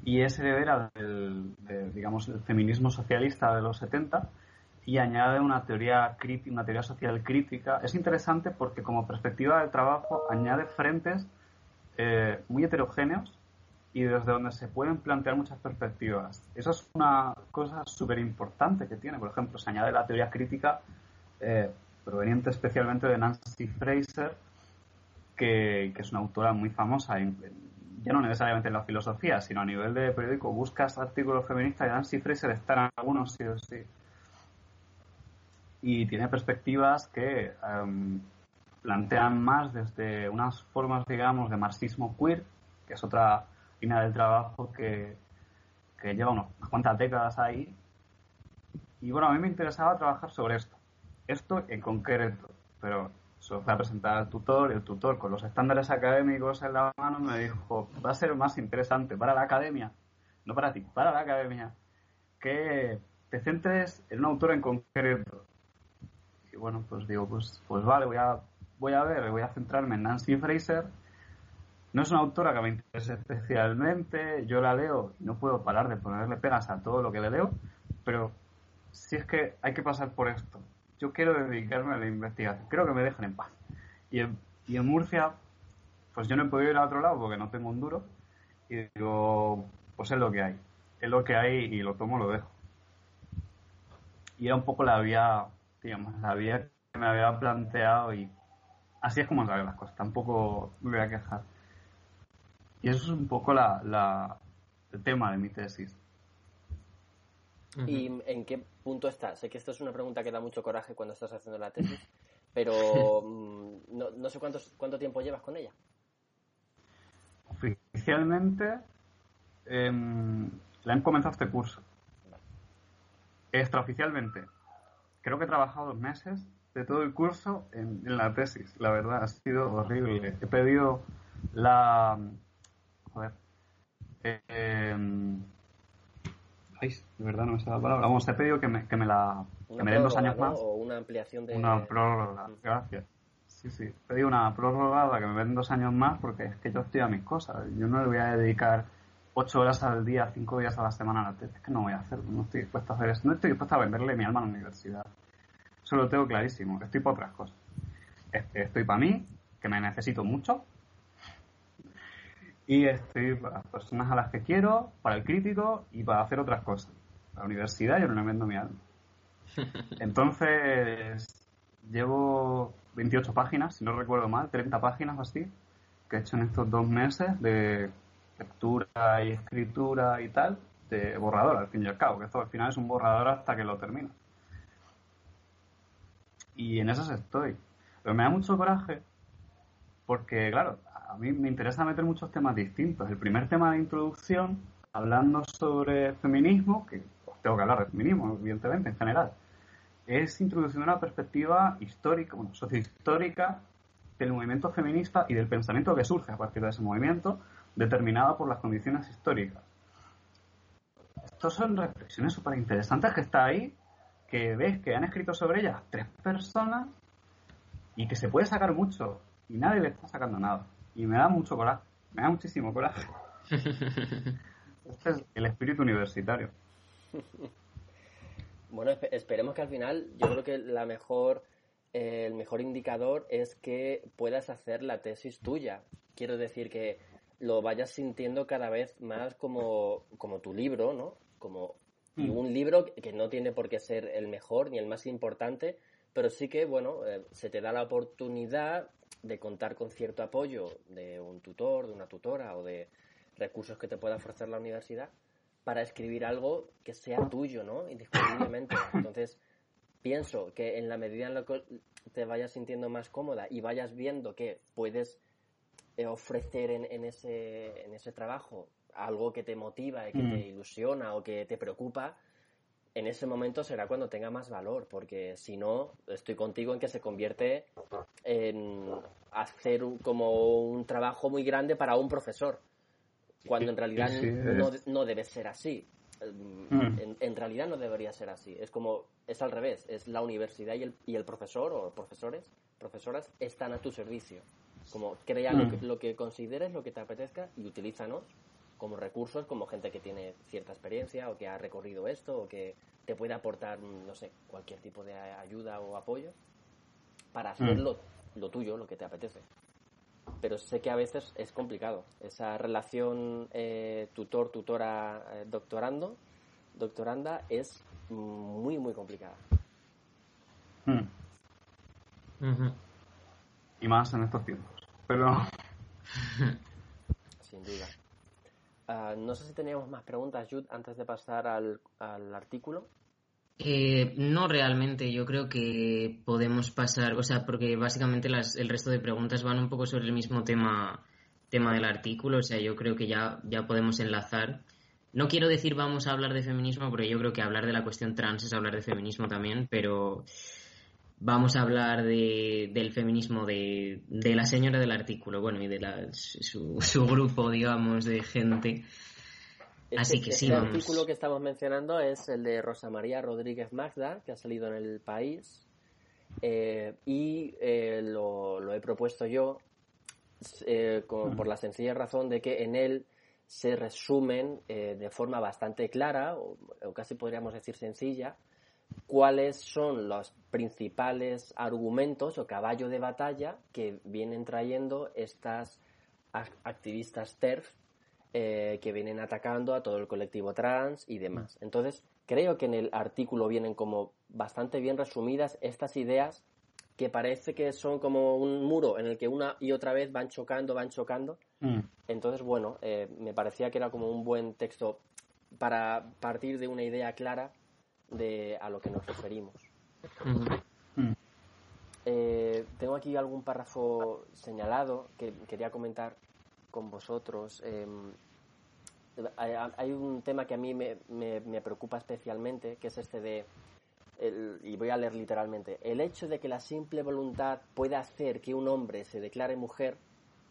Y es heredera del, digamos, el feminismo socialista de los 70 y añade una teoría, una teoría social crítica. Es interesante porque como perspectiva de trabajo añade frentes eh, muy heterogéneos y desde donde se pueden plantear muchas perspectivas. Eso es una cosa súper importante que tiene. Por ejemplo, se añade la teoría crítica eh, proveniente especialmente de Nancy Fraser, que, es una autora muy famosa, ya no necesariamente en la filosofía, sino a nivel de periódico. Buscas artículos feministas y Nancy Fraser está en algunos sí o sí y tiene perspectivas que em, plantean más desde unas formas, digamos, de marxismo queer, que es otra línea del trabajo que, que lleva unas cuantas décadas ahí. Y bueno, a mí me interesaba trabajar sobre esto, esto en concreto, pero se lo fui a presentar al tutor y el tutor con los estándares académicos en la mano me dijo, va a ser más interesante para la academia, no para ti, para la academia, que te centres en un autor en concreto bueno, pues digo, pues, pues vale, voy a, voy a ver, voy a centrarme en Nancy Fraser. No es una autora que me interese especialmente, yo la leo no puedo parar de ponerle pegas a todo lo que le leo, pero si es que hay que pasar por esto. Yo quiero dedicarme a la investigación, creo que me dejen en paz. Y en, y en Murcia, pues yo no he podido ir a otro lado porque no tengo un duro, y digo, pues es lo que hay. Es lo que hay y lo tomo, lo dejo. Y era un poco la vía, digamos, la vía que me había planteado y así es como salen las cosas. Tampoco me voy a quejar. Y eso es un poco la, la, el tema de mi tesis. ¿Y en qué punto estás? Sé que esto es una pregunta que da mucho coraje cuando estás haciendo la tesis, (laughs) pero (laughs) mm, no, no sé cuántos, cuánto tiempo llevas con ella. Oficialmente eh, le han comenzado este curso. Extraoficialmente, creo que he trabajado dos meses de todo el curso en, en la tesis. La verdad, ha sido horrible. He pedido la. Joder. Eh, ay, de verdad no me sale la palabra. Vamos, he pedido que me, que me la. Que me den dos años ¿no? más. O una ampliación de... Una prórroga, gracias. Sí, sí. Pedí una prórroga para que me den dos años más porque es que yo estoy a mis cosas. Yo no le voy a dedicar ocho horas al día, cinco días a la semana a la. Es que no voy a hacerlo. No estoy dispuesto a hacer eso. No estoy dispuesto a venderle mi alma a la universidad. Eso lo tengo clarísimo. Estoy para otras cosas. Este, Estoy para mí, que me necesito mucho. Y estoy para las personas a las que quiero, para el crítico y para hacer otras cosas. La universidad yo no le vendo mi alma. (laughs) Entonces, llevo 28 páginas, si no recuerdo mal, 30 páginas o así, que he hecho en estos dos meses de lectura y escritura y tal, de borrador al fin y al cabo, que esto al final es un borrador hasta que lo termino. Y en esas estoy. Pero me da mucho coraje porque, claro, a mí me interesa meter muchos temas distintos. El primer tema de introducción, hablando sobre feminismo, que pues, tengo que hablar de feminismo, evidentemente, en general, es introducir una perspectiva histórica, bueno, sociohistórica del movimiento feminista y del pensamiento que surge a partir de ese movimiento, determinado por las condiciones históricas. Estos son reflexiones súper interesantes que está ahí, que ves que han escrito sobre ellas tres personas y que se puede sacar mucho y nadie le está sacando nada. Y me da mucho coraje, me da muchísimo coraje. (laughs) Este es el espíritu universitario. (laughs) Bueno, espe- esperemos que al final, yo creo que la mejor, eh, el mejor indicador es que puedas hacer la tesis tuya. Quiero decir que lo vayas sintiendo cada vez más como, como tu libro, ¿no? Como y Mm. un libro que no tiene por qué ser el mejor ni el más importante, pero sí que, bueno, eh, se te da la oportunidad de contar con cierto apoyo de un tutor, de una tutora o de recursos que te pueda ofrecer la universidad para escribir algo que sea tuyo, ¿no? Indiscutiblemente. (coughs) Entonces, pienso que en la medida en la que te vayas sintiendo más cómoda y vayas viendo que puedes eh, ofrecer en, en ese, en ese trabajo algo que te motiva y que Mm. te ilusiona o que te preocupa, en ese momento será cuando tenga más valor, porque si no, estoy contigo en que se convierte en hacer un- como un trabajo muy grande para un profesor, cuando en realidad Sí, no, debe ser así. Mm. En, en realidad no debería ser así. Es como, es al revés, es la universidad y el, y el profesor o profesores, profesoras están a tu servicio. Como crea lo, que, Mm. lo que consideres, lo que te apetezca y utilízanos como recursos, como gente que tiene cierta experiencia o que ha recorrido esto o que te puede aportar, no sé, cualquier tipo de ayuda o apoyo para hacer Mm. lo, tuyo, lo que te apetece. Pero sé que a veces es complicado. Esa relación eh, tutor, tutora, eh, doctorando, doctoranda es muy, muy complicada. Mm. Y más en estos tiempos. Pero (laughs) sin duda. Ah, no sé si teníamos más preguntas, Jude, antes de pasar al, al artículo. Eh, no realmente, yo creo que podemos pasar, o sea, porque básicamente las, el resto de preguntas van un poco sobre el mismo tema, tema del artículo, o sea, yo creo que ya, ya podemos enlazar. No quiero decir vamos a hablar de feminismo, porque yo creo que hablar de la cuestión trans es hablar de feminismo también, pero vamos a hablar de, del feminismo de, de la señora del artículo, bueno, y de la, su, su grupo, digamos, de gente. Este, Así que sí, este vamos. artículo que estamos mencionando es el de Rosa María Rodríguez Magda, que ha salido en el país. eh, y eh, lo, lo he propuesto yo eh, con- por la sencilla razón de que en él se resumen eh, de forma bastante clara, o, o casi podríamos decir sencilla, cuáles son los principales argumentos o caballo de batalla que vienen trayendo estas ac- activistas TERF eh, que vienen atacando a todo el colectivo trans y demás. Entonces, creo que en el artículo vienen como bastante bien resumidas estas ideas que parece que son como un muro en el que una y otra vez van chocando, van chocando. Mm. Entonces, bueno, eh, me parecía que era como un buen texto para partir de una idea clara de a lo que nos referimos. Mm. Eh, tengo aquí algún párrafo señalado que quería comentar con vosotros. Em, hay, hay un tema que a mí me, me- me preocupa especialmente, que es este de, el- y voy a leer literalmente, el hecho de que la simple voluntad pueda hacer que un hombre se declare mujer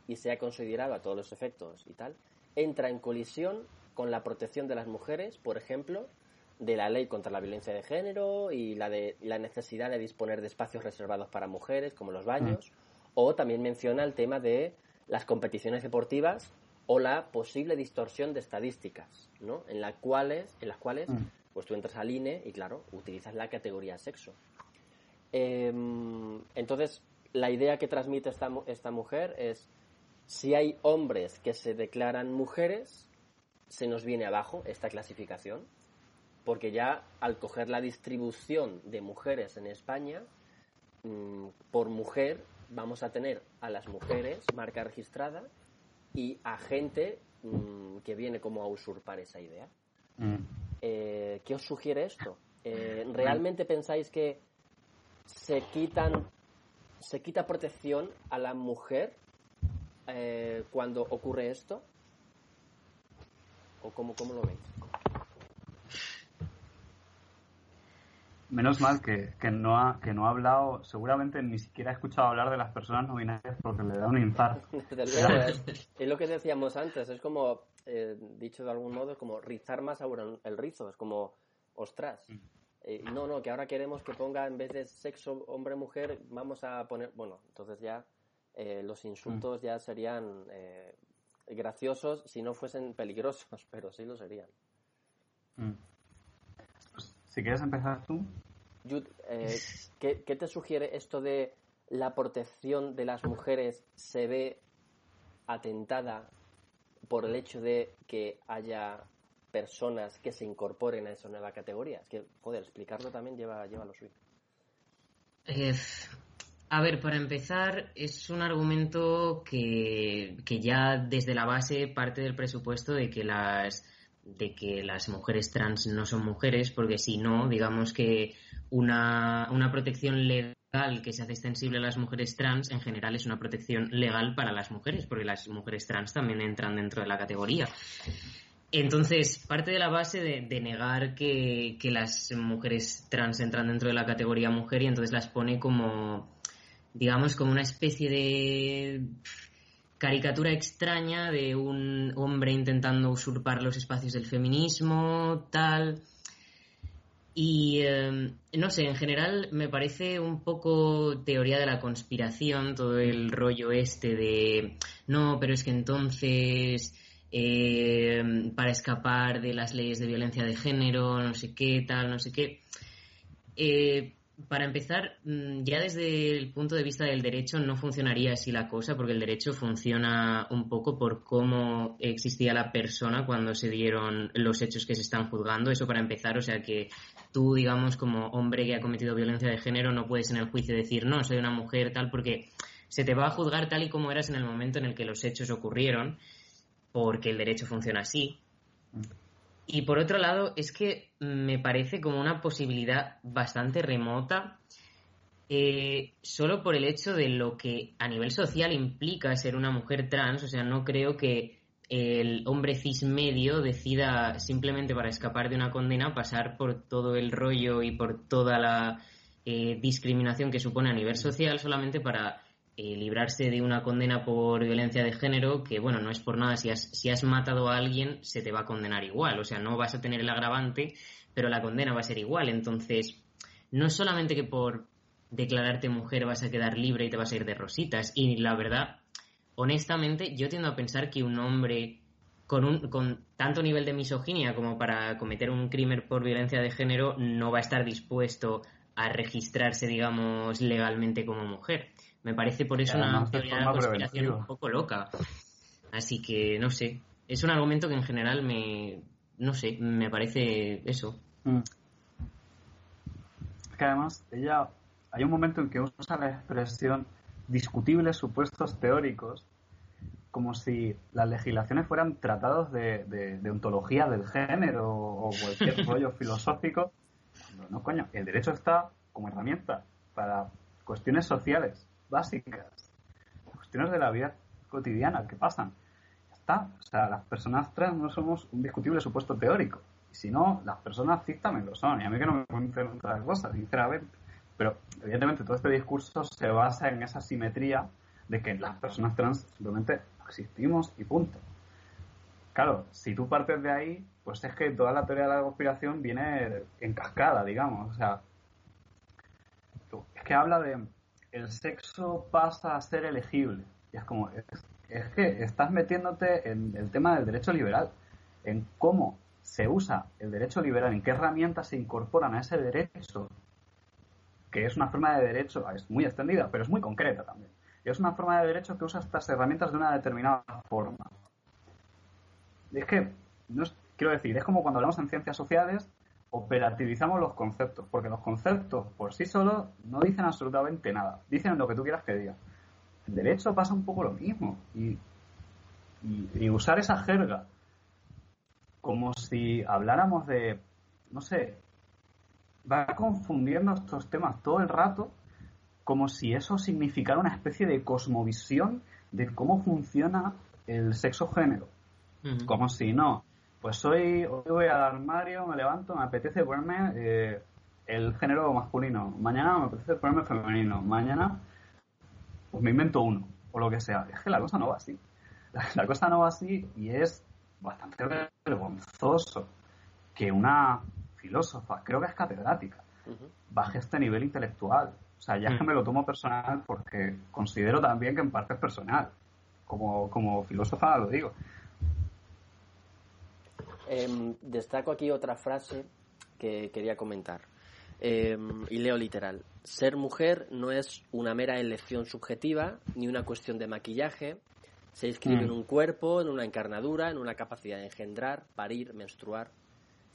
y sea considerado a todos los efectos y tal, entra en colisión con la protección de las mujeres, por ejemplo, de la ley contra la violencia de género y la de la necesidad de disponer de espacios reservados para mujeres, como los baños, o también menciona el tema de las competiciones deportivas o la posible distorsión de estadísticas, ¿no? En las cuales, en las cuales, Mm. pues tú entras al INE y claro, utilizas la categoría sexo. Em, entonces, la idea que transmite esta, esta mujer es si hay hombres que se declaran mujeres, se nos viene abajo esta clasificación, porque ya al coger la distribución de mujeres en España, mm, por mujer vamos a tener a las mujeres, marca registrada, y a gente mm, que viene como a usurpar esa idea. Mm. Eh, ¿Qué os sugiere esto? Eh, ¿Realmente pensáis que se quitan se quita protección a la mujer eh, cuando ocurre esto? ¿O cómo, cómo lo veis? Menos mal que, que no ha, que no ha hablado, seguramente ni siquiera ha escuchado hablar de las personas no binarias porque le da un infarto. (laughs) Es, es lo que decíamos antes, es como, eh, dicho de algún modo, es como rizar más el rizo, es como, ostras. eh, no, no, que ahora queremos que ponga en vez de sexo hombre-mujer, vamos a poner, bueno, entonces ya eh, los insultos ya serían eh, graciosos si no fuesen peligrosos, (laughs) pero sí lo serían. Mm. Pues, si quieres empezar tú. Jude, eh, (laughs) ¿qué, qué te sugiere esto de la protección de las mujeres se ve atentada por el hecho de que haya personas que se incorporen a esa nueva categoría? Es que, joder, explicarlo también lleva, lleva lo suyo. Eh, a ver, para empezar, es un argumento que, que ya desde la base parte del presupuesto de que las de que las mujeres trans no son mujeres, porque si no, digamos que una, una protección legal que se hace extensible a las mujeres trans en general es una protección legal para las mujeres, porque las mujeres trans también entran dentro de la categoría. Entonces, parte de la base de, de negar que, que las mujeres trans entran dentro de la categoría mujer y entonces las pone como, digamos, como una especie de caricatura extraña de un hombre intentando usurpar los espacios del feminismo, tal. Y eh, no sé, en general me parece un poco teoría de la conspiración todo el rollo este de no, pero es que entonces eh, para escapar de las leyes de violencia de género, no sé qué, tal, no sé qué. Eh, para empezar, mm, ya desde el punto de vista del derecho no funcionaría así la cosa, porque el derecho funciona un poco por cómo existía la persona cuando se dieron los hechos que se están juzgando. Eso para empezar, o sea que tú, digamos, como hombre que ha cometido violencia de género, no puedes en el juicio decir, no, soy una mujer tal, porque se te va a juzgar tal y como eras en el momento en el que los hechos ocurrieron, porque el derecho funciona así. Y por otro lado, es que me parece como una posibilidad bastante remota, eh, solo por el hecho de lo que a nivel social implica ser una mujer trans. O sea, no creo que el hombre cis medio decida simplemente para escapar de una condena pasar por todo el rollo y por toda la eh, discriminación que supone a nivel social solamente para eh, librarse de una condena por violencia de género, que bueno, no es por nada, si has, si has matado a alguien se te va a condenar igual, o sea, no vas a tener el agravante, pero la condena va a ser igual, entonces no es solamente que por declararte mujer vas a quedar libre y te vas a ir de rositas, y la verdad, honestamente, yo tiendo a pensar que un hombre con, un, con tanto nivel de misoginia como para cometer un crimen por violencia de género no va a estar dispuesto a registrarse, digamos, legalmente como mujer. Me parece por eso una teoría de la conspiración preventiva. un poco loca. Así que, no sé. es un argumento que en general me, no sé, me parece eso. Mm. Es que además ella, hay un momento en que usa la expresión discutibles supuestos teóricos como si las legislaciones fueran tratados de, ontología del género o cualquier (laughs) rollo filosófico. no, coño, el derecho está como herramienta para cuestiones sociales básicas, cuestiones de la vida cotidiana que pasan. Ya está. O sea, las personas trans no somos un discutible supuesto teórico. Y si no, las personas cis también lo son. Y a mí que no me conocen otras cosas, sinceramente. Pero, evidentemente, todo este discurso se basa en esa simetría de que las personas trans simplemente existimos y punto. Claro, si tú partes de ahí, pues es que toda la teoría de la conspiración viene en cascada, digamos. O sea, es que habla de el sexo pasa a ser elegible. Y es como, es, que estás metiéndote en el tema del derecho liberal, en cómo se usa el derecho liberal, en qué herramientas se incorporan a ese derecho, que es una forma de derecho, es muy extendida, pero es muy concreta también es una forma de derecho que usa estas herramientas de una determinada forma. es que, no quiero decir, es como cuando hablamos en ciencias sociales, operativizamos los conceptos, porque los conceptos por sí solos no dicen absolutamente nada, dicen lo que tú quieras que diga. En derecho pasa un poco lo mismo, y, y usar esa jerga como si habláramos de, no sé, va confundiendo estos temas todo el rato como si eso significara una especie de cosmovisión de cómo funciona el sexo género. Como si no, pues hoy, hoy voy al armario, me levanto, me apetece ponerme eh, el género masculino, mañana me apetece ponerme femenino, mañana pues me invento uno, o lo que sea. Es que la cosa no va así. (laughs) La, cosa no va así y es bastante vergonzoso que una filósofa, creo que es catedrática, baje este nivel intelectual o sea, ya que mm. me lo tomo personal porque considero también que en parte es personal. Como, como filósofa lo digo. Em, destaco aquí otra frase que quería comentar. Em, y leo literal. Ser mujer no es una mera elección subjetiva ni una cuestión de maquillaje. Se inscribe en mm. un cuerpo, en una encarnadura, en una capacidad de engendrar, parir, menstruar,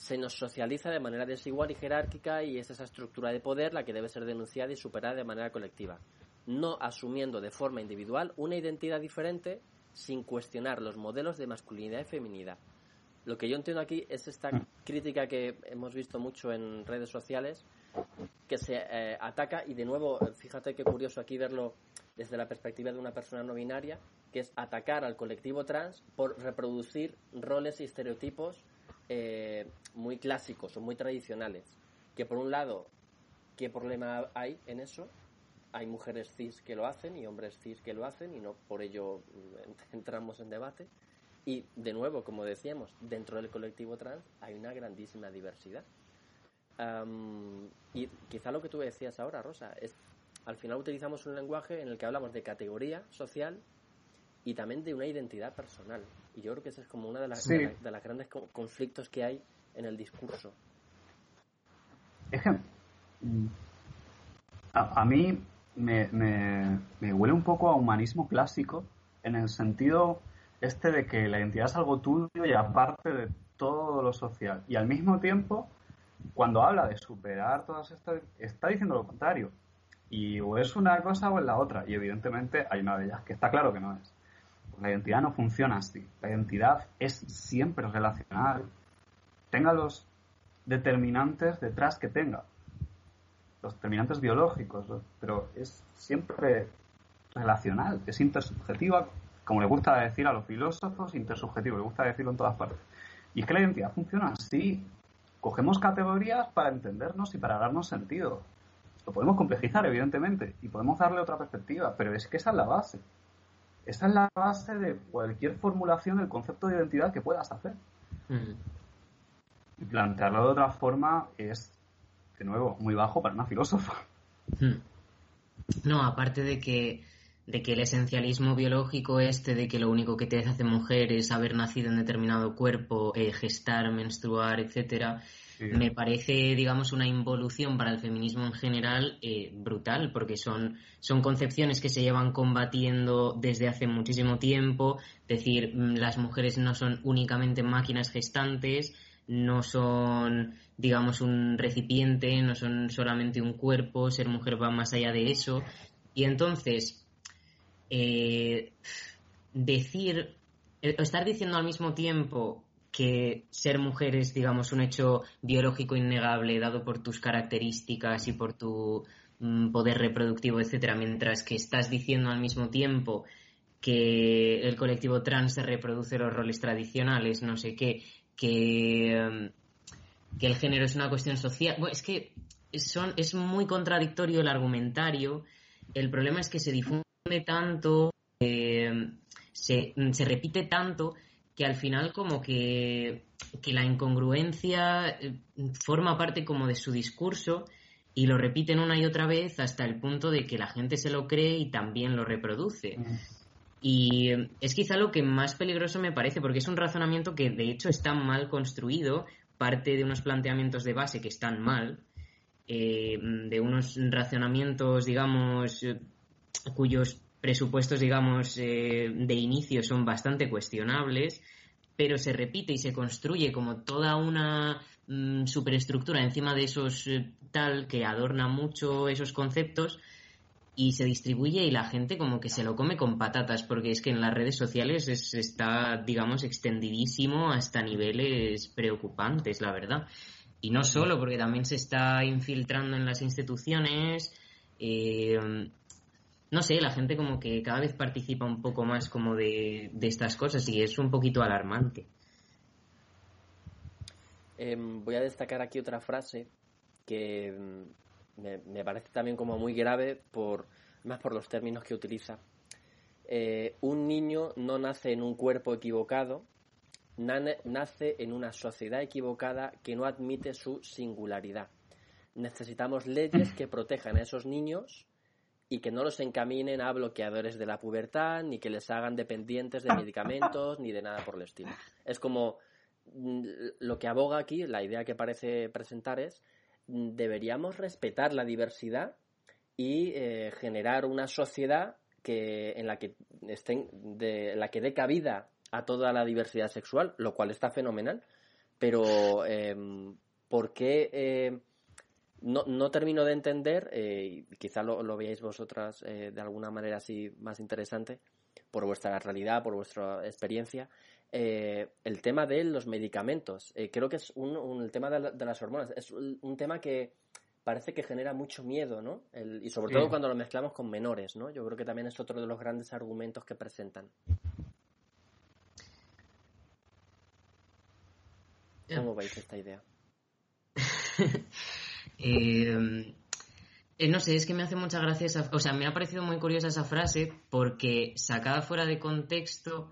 se nos socializa de manera desigual y jerárquica y es esa estructura de poder la que debe ser denunciada y superada de manera colectiva, no asumiendo de forma individual una identidad diferente sin cuestionar los modelos de masculinidad y feminidad. Lo que yo entiendo aquí es esta mm. crítica que hemos visto mucho en redes sociales, que se eh, ataca, y de nuevo, fíjate qué curioso aquí verlo desde la perspectiva de una persona no binaria, que es atacar al colectivo trans por reproducir roles y estereotipos eh, muy clásicos o muy tradicionales. Que por un lado, ¿qué problema hay en eso? Hay mujeres cis que lo hacen y hombres cis que lo hacen y no por ello mm, (laughs) entramos en debate. Y de nuevo, como decíamos, dentro del colectivo trans hay una grandísima diversidad. y quizá lo que tú decías ahora, Rosa, es al final utilizamos un lenguaje en el que hablamos de categoría social y también de una identidad personal. Y yo creo que ese es como uno de, las, de, los grandes conflictos que hay en el discurso. Es que a, mí me, me, huele un poco a humanismo clásico en el sentido este de que la identidad es algo tuyo y aparte de todo lo social. Y al mismo tiempo, cuando habla de superar todas estas, está diciendo lo contrario. Y o es una cosa o es la otra. Y evidentemente hay una de ellas que está claro que no es. La identidad no funciona así. La identidad es siempre relacional. Tenga los determinantes detrás que tenga. Los determinantes biológicos, pero es siempre relacional, es intersubjetiva, como le gusta decir a los filósofos, intersubjetivo, le gusta decirlo en todas partes. Y es que la identidad funciona así. Cogemos categorías para entendernos y para darnos sentido. Lo podemos complejizar, evidentemente, y podemos darle otra perspectiva, pero es que esa es la base. Esa es la base de cualquier formulación del concepto de identidad que puedas hacer. Y plantearlo de otra forma es, de nuevo, muy bajo para una filósofa. No, aparte de que de que el esencialismo biológico este, de que lo único que te hace mujer es haber nacido en determinado cuerpo, eh, gestar, menstruar, etcétera, me parece, digamos, una involución para el feminismo en general eh, brutal, porque son, son concepciones que se llevan combatiendo desde hace muchísimo tiempo. Es decir, mm, las mujeres no son únicamente máquinas gestantes, no son, digamos, un recipiente, no son solamente un cuerpo, ser mujer va más allá de eso. Y entonces, eh, decir, eh, estar diciendo al mismo tiempo que ser mujer es, digamos, un hecho biológico innegable dado por tus características y por tu mm, poder reproductivo, etcétera, mientras que estás diciendo al mismo tiempo que el colectivo trans se reproduce los roles tradicionales, no sé qué, que, mm, el género es una cuestión social. Bueno, es que es muy contradictorio el argumentario. El problema es que se difunde tanto, eh, se, se repite tanto que al final como que, la incongruencia eh, forma parte como de su discurso y lo repiten una y otra vez hasta el punto de que la gente se lo cree y también lo reproduce. Y eh, es quizá lo que más peligroso me parece, porque es un razonamiento que de hecho está mal construido, parte de unos planteamientos de base que están mal, eh, de unos razonamientos, digamos, cuyos presupuestos, digamos, eh, de inicio son bastante cuestionables, pero se repite y se construye como toda una mm, superestructura encima de esos eh, tal que adorna mucho esos conceptos y se distribuye y la gente como que se lo come con patatas porque es que en las redes sociales está digamos extendidísimo hasta niveles preocupantes la verdad. Y no solo porque también se está infiltrando en las instituciones eh, no sé, la gente como que cada vez participa un poco más como de, estas cosas y es un poquito alarmante. Em, voy a destacar aquí otra frase que mm, me, parece también como muy grave por más por los términos que utiliza. Eh, un niño no nace en un cuerpo equivocado, nace en una sociedad equivocada que no admite su singularidad. Necesitamos leyes que protejan a esos niños y que no los encaminen a bloqueadores de la pubertad, ni que les hagan dependientes de medicamentos, ni de nada por el estilo. Es como mm, lo que aboga aquí, la idea que parece presentar es, mm, deberíamos respetar la diversidad y eh, generar una sociedad que, en la que estén, de, la que dé cabida a toda la diversidad sexual, lo cual está fenomenal. Pero, em, ¿por qué eh, no, no termino de entender, eh, quizá lo, lo, veáis vosotras eh, de alguna manera así más interesante, por vuestra realidad, por vuestra experiencia, eh, el tema de los medicamentos. Eh, creo que es un, el tema de, las hormonas. Es un, tema que parece que genera mucho miedo, ¿no? y sobre todo cuando lo mezclamos con menores, ¿no? Yo creo que también es otro de los grandes argumentos que presentan. ¿Cómo veis esta idea? (laughs) Eh, eh, no sé, es que me hace mucha gracia esa, o sea, me ha parecido muy curiosa esa frase porque sacada fuera de contexto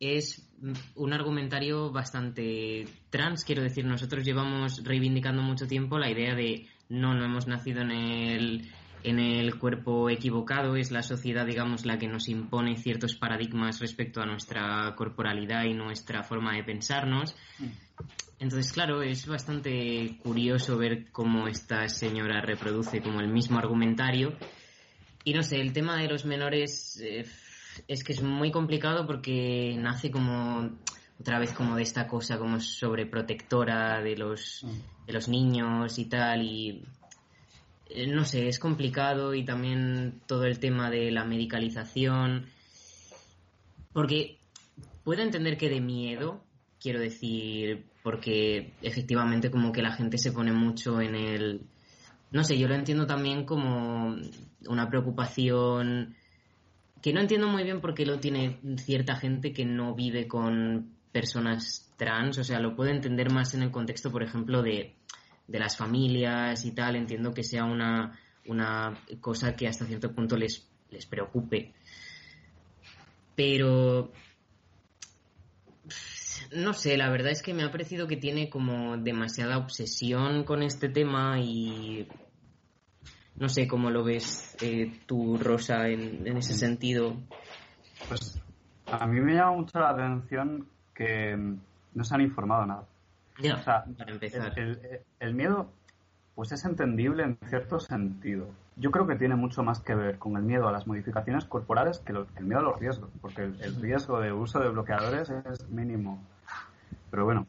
es un argumentario bastante trans, quiero decir, nosotros llevamos reivindicando mucho tiempo la idea de no, no hemos nacido en el, en el cuerpo equivocado, es la sociedad, digamos, la que nos impone ciertos paradigmas respecto a nuestra corporalidad y nuestra forma de pensarnos. Mm. Entonces, claro, es bastante curioso ver cómo esta señora reproduce como el mismo argumentario. Y no sé, el tema de los menores eh, es que es muy complicado porque nace como otra vez como de esta cosa como sobreprotectora de los, de los niños y tal y eh, no sé, es complicado y también todo el tema de la medicalización porque puedo entender que de miedo quiero decir, porque efectivamente como que la gente se pone mucho en el... No sé, yo lo entiendo también como una preocupación que no entiendo muy bien por qué lo tiene cierta gente que no vive con personas trans, o sea, lo puedo entender más en el contexto, por ejemplo, de, de las familias y tal, entiendo que sea una, una cosa que hasta cierto punto les, les preocupe. Pero no sé, la verdad es que me ha parecido que tiene como demasiada obsesión con este tema y No sé cómo lo ves eh, tú, Rosa, en, ese sentido. Pues a mí me llama mucho la atención que no se han informado nada. Ya, para empezar. el, miedo, pues es entendible en cierto sentido. Yo creo que tiene mucho más que ver con el miedo a las modificaciones corporales que el miedo a los riesgos, porque el, riesgo de uso de bloqueadores es mínimo. Pero bueno,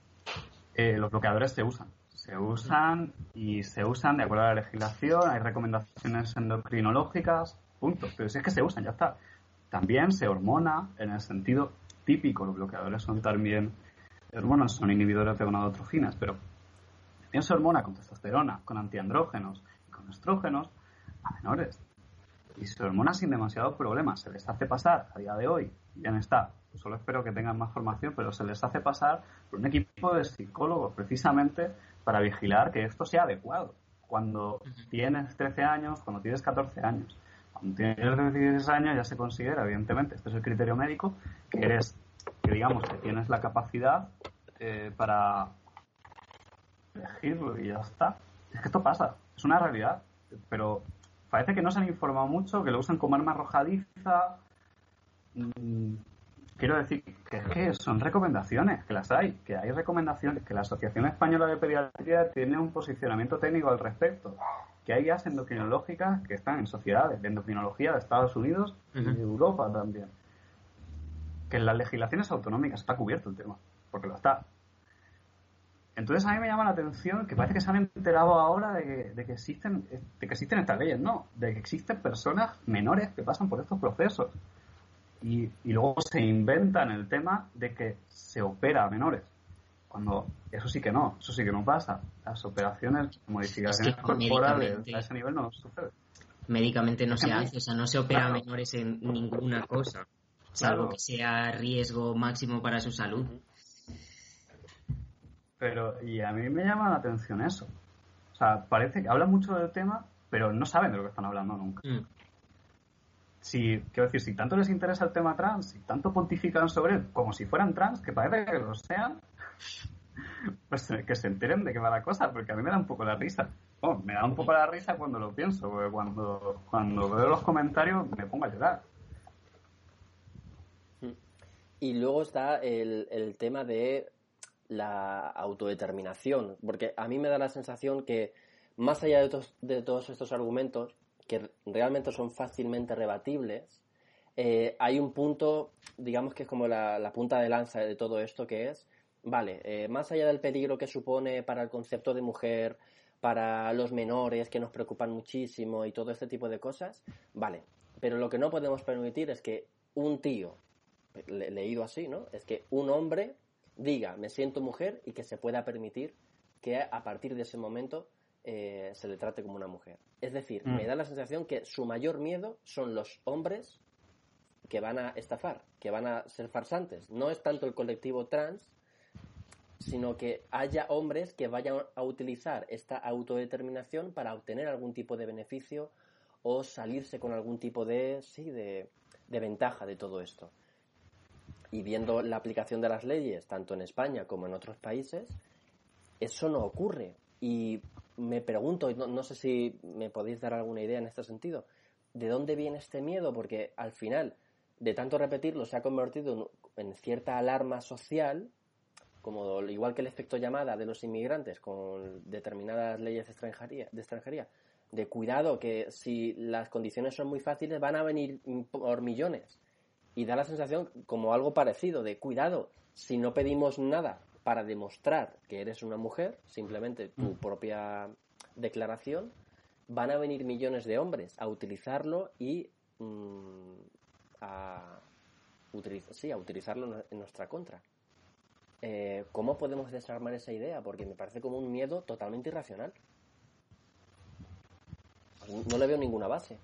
eh, los bloqueadores se usan. Se usan y se usan de acuerdo a la legislación, hay recomendaciones endocrinológicas, punto. Pero si es que se usan, ya está. También se hormona en el sentido típico. Los bloqueadores son también hormonas, son inhibidores de gonadotrofinas, pero también se hormona con testosterona, con antiandrógenos y con estrógenos a menores. Y se hormona sin demasiados problemas. Se les hace pasar a día de hoy, bien está, solo espero que tengan más formación, pero se les hace pasar por un equipo de psicólogos precisamente para vigilar que esto sea adecuado. Cuando tienes 13 años, cuando tienes 14 años, cuando tienes 16 años ya se considera, evidentemente, este es el criterio médico, que eres, que digamos que tienes la capacidad eh, para elegirlo y ya está. Es que esto pasa, es una realidad, pero parece que no se han informado mucho, que lo usan como arma arrojadiza. Mm, quiero decir que es que son recomendaciones, que las hay, que hay recomendaciones, que la Asociación Española de Pediatría tiene un posicionamiento técnico al respecto, que hay guías endocrinológicas que están en sociedades de endocrinología de Estados Unidos y de Europa también. Que en las legislaciones autonómicas está cubierto el tema, porque lo está. Entonces a mí me llama la atención que parece que se han enterado ahora de que, existen de que existen estas leyes, no, de que existen personas menores que pasan por estos procesos. Y, luego se inventan el tema de que se opera a menores. Cuando eso sí que no, eso sí que no pasa. Las operaciones, modificaciones corporales a ese nivel no sucede. Médicamente no se hace, o sea, no se opera a menores en ninguna cosa, salvo que sea riesgo máximo para su salud. Pero, y a mí me llama la atención eso. O sea, parece que hablan mucho del tema, pero no saben de lo que están hablando nunca. Mm. Si, quiero decir, si tanto les interesa el tema trans, si tanto pontifican sobre él, como si fueran trans, que parece que lo sean, (laughs) pues que se enteren de qué va la cosa, porque a mí me da un poco la risa. Oh, me da un poco la risa cuando lo pienso, porque cuando, cuando veo los comentarios me pongo a llorar. Y luego está el, el tema de la autodeterminación, porque a mí me da la sensación que más allá de, de todos estos argumentos, que realmente son fácilmente rebatibles, eh, hay un punto, digamos que es como la, punta de lanza de todo esto, que es, vale, eh, más allá del peligro que supone para el concepto de mujer, para los menores que nos preocupan muchísimo y todo este tipo de cosas, vale, pero lo que no podemos permitir es que un tío, leído así, ¿no? Es que un hombre diga, me siento mujer y que se pueda permitir que a partir de ese momento eh, se le trate como una mujer. Es decir, mm. me da la sensación que su mayor miedo son los hombres que van a estafar, que van a ser farsantes. No es tanto el colectivo trans, sino que haya hombres que vayan a utilizar esta autodeterminación para obtener algún tipo de beneficio o salirse con algún tipo de, sí, de ventaja de todo esto y viendo la aplicación de las leyes, tanto en España como en otros países, eso no ocurre. Y me pregunto, no, no sé si me podéis dar alguna idea en este sentido, ¿de dónde viene este miedo? Porque al final, de tanto repetirlo, se ha convertido en cierta alarma social, como igual que el efecto llamada de los inmigrantes con determinadas leyes de extranjería, de extranjería, de cuidado que si las condiciones son muy fáciles van a venir por millones y da la sensación como algo parecido de cuidado, si no pedimos nada para demostrar que eres una mujer, simplemente tu mm. propia declaración, van a venir millones de hombres a utilizarlo y mm, a, sí, a utilizarlo en nuestra contra. Eh, ¿Cómo podemos desarmar esa idea? Porque me parece como un miedo totalmente irracional. No le veo ninguna base.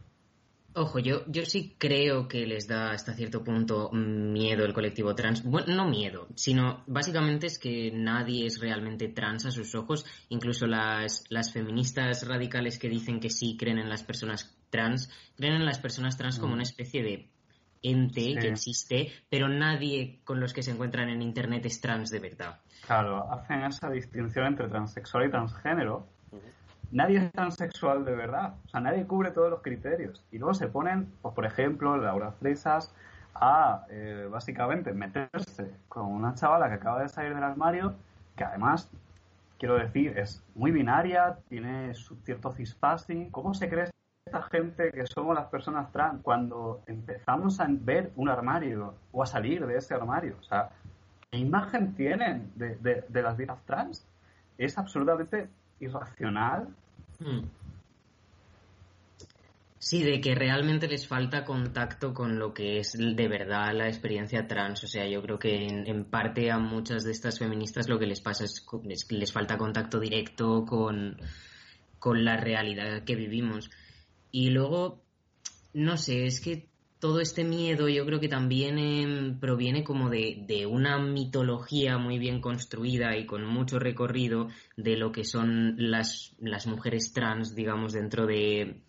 Ojo, yo, yo sí creo que les da hasta cierto punto miedo el colectivo trans. Bueno, no miedo, sino básicamente es que nadie es realmente trans a sus ojos. Incluso las, las feministas radicales que dicen que sí creen en las personas trans, creen en las personas trans como una especie de ente que existe, pero nadie con los que se encuentran en Internet es trans de verdad. Claro, hacen esa distinción entre transexual y transgénero nadie es transexual de verdad. O sea, nadie cubre todos los criterios. Y luego se ponen, pues por ejemplo, Laura Fresas a eh, básicamente meterse con una chavala que acaba de salir del armario, que además, quiero decir, es muy binaria, tiene su cierto cispassing. ¿Cómo se cree esta gente que somos las personas trans cuando empezamos a ver un armario o a salir de ese armario? O sea, ¿qué imagen tienen de, de las vidas trans? Es absolutamente irracional. Hmm. Sí, de que realmente les falta contacto con lo que es de verdad la experiencia trans. O sea, yo creo que en, parte a muchas de estas feministas lo que les pasa es que les falta contacto directo con, con la realidad que vivimos. Y luego, no sé, es que todo este miedo yo creo que también em, proviene como de, de, una mitología muy bien construida y con mucho recorrido de lo que son las, las mujeres trans, digamos, dentro de,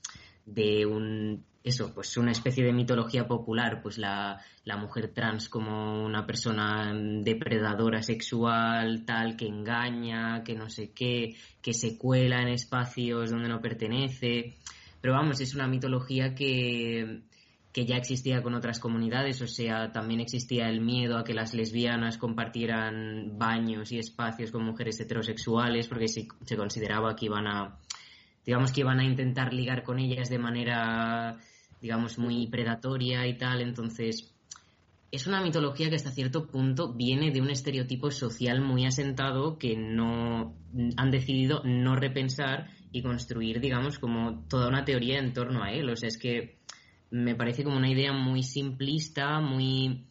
de un eso, pues una especie de mitología popular, pues la, la, mujer trans como una persona depredadora sexual, tal, que engaña, que no sé qué, que se cuela en espacios donde no pertenece. Pero vamos, es una mitología que, que ya existía con otras comunidades, o sea, también existía el miedo a que las lesbianas compartieran baños y espacios con mujeres heterosexuales porque se, se consideraba que iban a, digamos que iban a intentar ligar con ellas de manera, digamos, muy predatoria y tal, entonces es una mitología que hasta cierto punto viene de un estereotipo social muy asentado que no han decidido no repensar y construir, digamos, como toda una teoría en torno a él. O sea, es que me parece como una idea muy simplista, muy,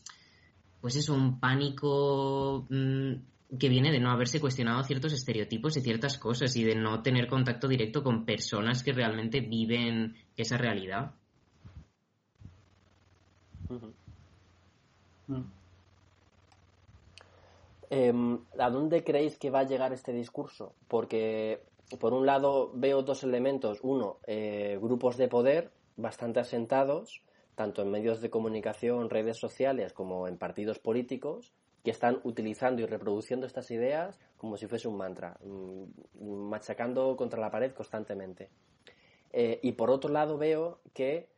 pues eso, un pánico mm, que viene de no haberse cuestionado ciertos estereotipos y ciertas cosas y de no tener contacto directo con personas que realmente viven esa realidad. Em, ¿A dónde creéis que va a llegar este discurso? Porque, por un lado, veo dos elementos. Uno, eh, grupos de poder bastante asentados, tanto en medios de comunicación, redes sociales, como en partidos políticos, que están utilizando y reproduciendo estas ideas como si fuese un mantra, mm, machacando contra la pared constantemente. Eh, y por otro lado veo que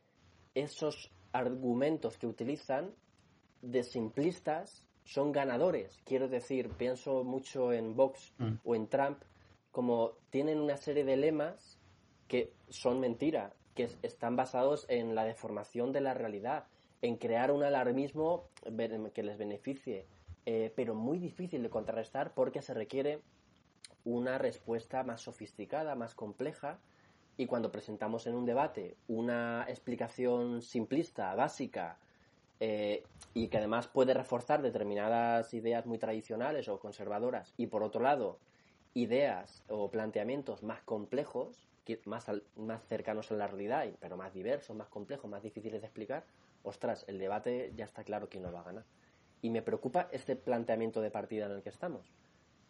esos argumentos que utilizan de simplistas son ganadores. Quiero decir, pienso mucho en Vox mm. o en Trump, como tienen una serie de lemas que son mentira que están basados en la deformación de la realidad, en crear un alarmismo que les beneficie, eh, pero muy difícil de contrarrestar porque se requiere una respuesta más sofisticada, más compleja, y cuando presentamos en un debate una explicación simplista, básica, eh, y que además puede reforzar determinadas ideas muy tradicionales o conservadoras, y por otro lado, ideas o planteamientos más complejos, más, más cercanos a la realidad, pero más diversos, más complejos, más difíciles de explicar, ostras, el debate ya está claro quién lo va a ganar. Y me preocupa este planteamiento de partida en el que estamos,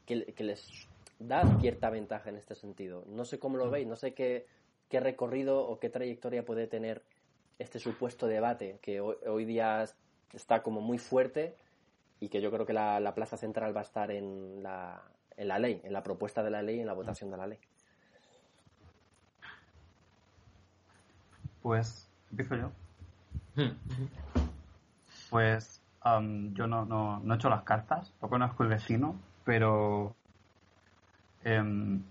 que, les da cierta ventaja en este sentido. No sé cómo lo veis, no sé qué, qué recorrido o qué trayectoria puede tener este supuesto debate que hoy, día está como muy fuerte y que yo creo que la, la plaza central va a estar en la, en la ley, en la propuesta de la ley, en la votación de la ley. Pues, empiezo yo. Pues yo no, no, no, he hecho las cartas, no conozco el vecino, pero em,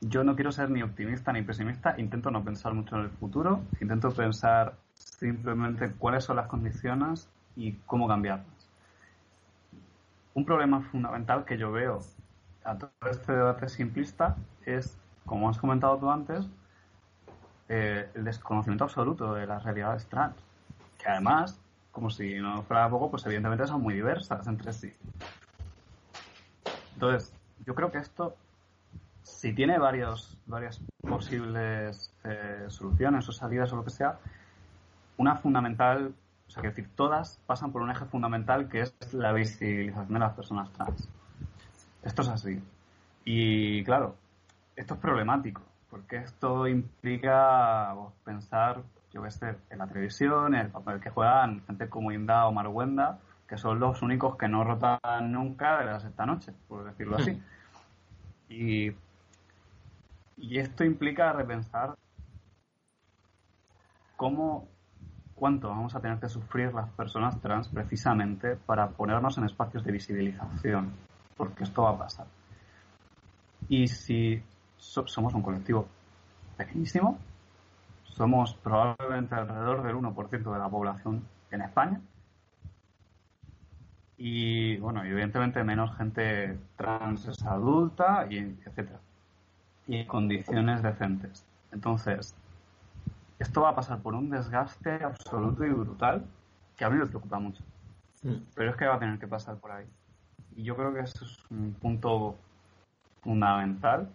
yo no quiero ser ni optimista ni pesimista, intento no pensar mucho en el futuro, intento pensar simplemente cuáles son las condiciones y cómo cambiarlas. Un problema fundamental que yo veo a todo este debate simplista es, como has comentado tú antes, eh, el desconocimiento absoluto de las realidades trans, que además, como si no fuera poco, pues evidentemente son muy diversas entre sí. Entonces, yo creo que esto, si tiene varios, varias posibles eh, soluciones o salidas o lo que sea, una fundamental, o sea, que decir, todas pasan por un eje fundamental que es la visibilización de las personas trans. Esto es así. Y claro, esto es problemático, porque esto implica pues, pensar, yo que sé, en la televisión, en el papel que juegan gente como Inda o Marwenda, que son los únicos que no rotan nunca de las esta noche, por decirlo así. Y Y esto implica repensar cómo, cuánto vamos a tener que sufrir las personas trans precisamente para ponernos en espacios de visibilización, porque esto va a pasar. Y si somos un colectivo pequeñísimo, somos probablemente alrededor del 1% de la población en España, y bueno, evidentemente menos gente trans es adulta, y etcétera. Y en condiciones decentes. Entonces, esto va a pasar por un desgaste absoluto y brutal que a mí me preocupa mucho. Pero es que va a tener que pasar por ahí. Y yo creo que eso es un punto fundamental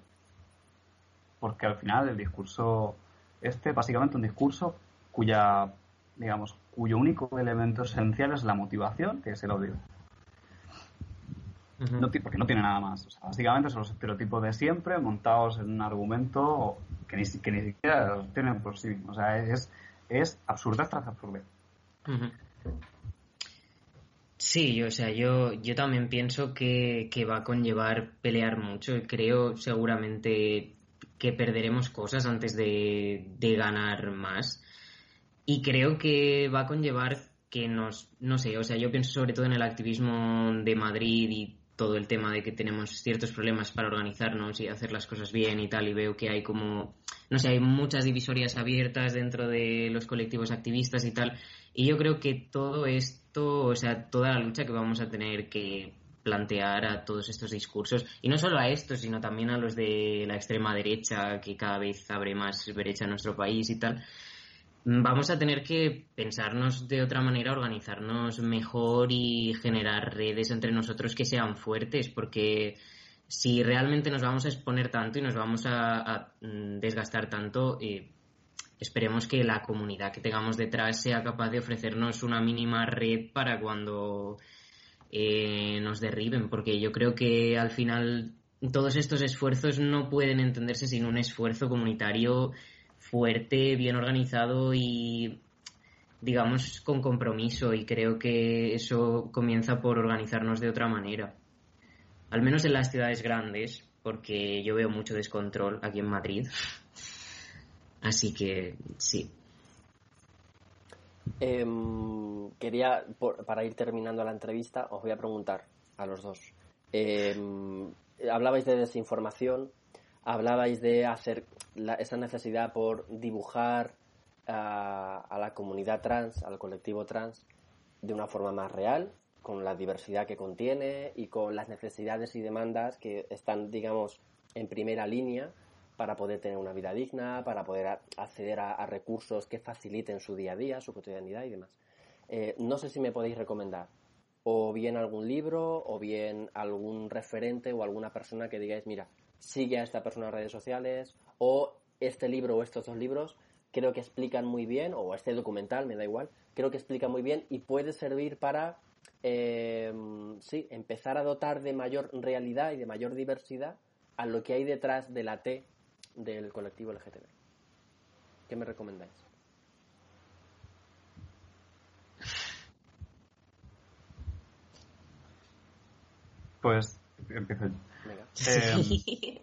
porque al final el discurso este básicamente un discurso cuya digamos cuyo único elemento esencial es la motivación que es el odio porque no tiene nada más. básicamente son los estereotipos de siempre montados en un argumento que ni, que ni siquiera los tienen por sí mismos. O sea, es, es absurda tras absurda. Sí, o sea, yo, yo también pienso que, va a conllevar pelear mucho. Creo seguramente que perderemos cosas antes de, de ganar más. Y creo que va a conllevar que nos, no sé, o sea, yo pienso sobre todo en el activismo de Madrid y todo el tema de que tenemos ciertos problemas para organizarnos y hacer las cosas bien y tal, y veo que hay como, no sé, hay muchas divisorias abiertas dentro de los colectivos activistas y tal, y yo creo que todo esto, o sea, toda la lucha que vamos a tener que plantear a todos estos discursos, y no solo a estos, sino también a los de la extrema derecha, que cada vez abre más brecha en nuestro país y tal, vamos a tener que pensarnos de otra manera, organizarnos mejor y generar redes entre nosotros que sean fuertes, porque si realmente nos vamos a exponer tanto y nos vamos a, mm, desgastar tanto, eh, esperemos que la comunidad que tengamos detrás sea capaz de ofrecernos una mínima red para cuando eh, nos derriben, porque yo creo que al final todos estos esfuerzos no pueden entenderse sin un esfuerzo comunitario fuerte, bien organizado y digamos con compromiso y creo que eso comienza por organizarnos de otra manera. Al menos en las ciudades grandes, porque yo veo mucho descontrol aquí en Madrid. Así que sí. Em, quería, para ir terminando la entrevista, os voy a preguntar a los dos. Em, hablabais de desinformación, hablabais de hacer esa necesidad por dibujar a, la comunidad trans, al colectivo trans, de una forma más real, con la diversidad que contiene y con las necesidades y demandas que están, digamos, en primera línea para poder tener una vida digna, para poder acceder a, recursos que faciliten su día a día, su cotidianidad y demás. Eh, no sé si me podéis recomendar o bien algún libro o bien algún referente o alguna persona que digáis, mira, sigue a esta persona en redes sociales o este libro o estos dos libros creo que explican muy bien, o este documental, me da igual, creo que explica muy bien y puede servir para, eh, sí, empezar a dotar de mayor realidad y de mayor diversidad a lo que hay detrás de la T del colectivo LGTB. ¿Qué me recomendáis? Pues empiezo eh,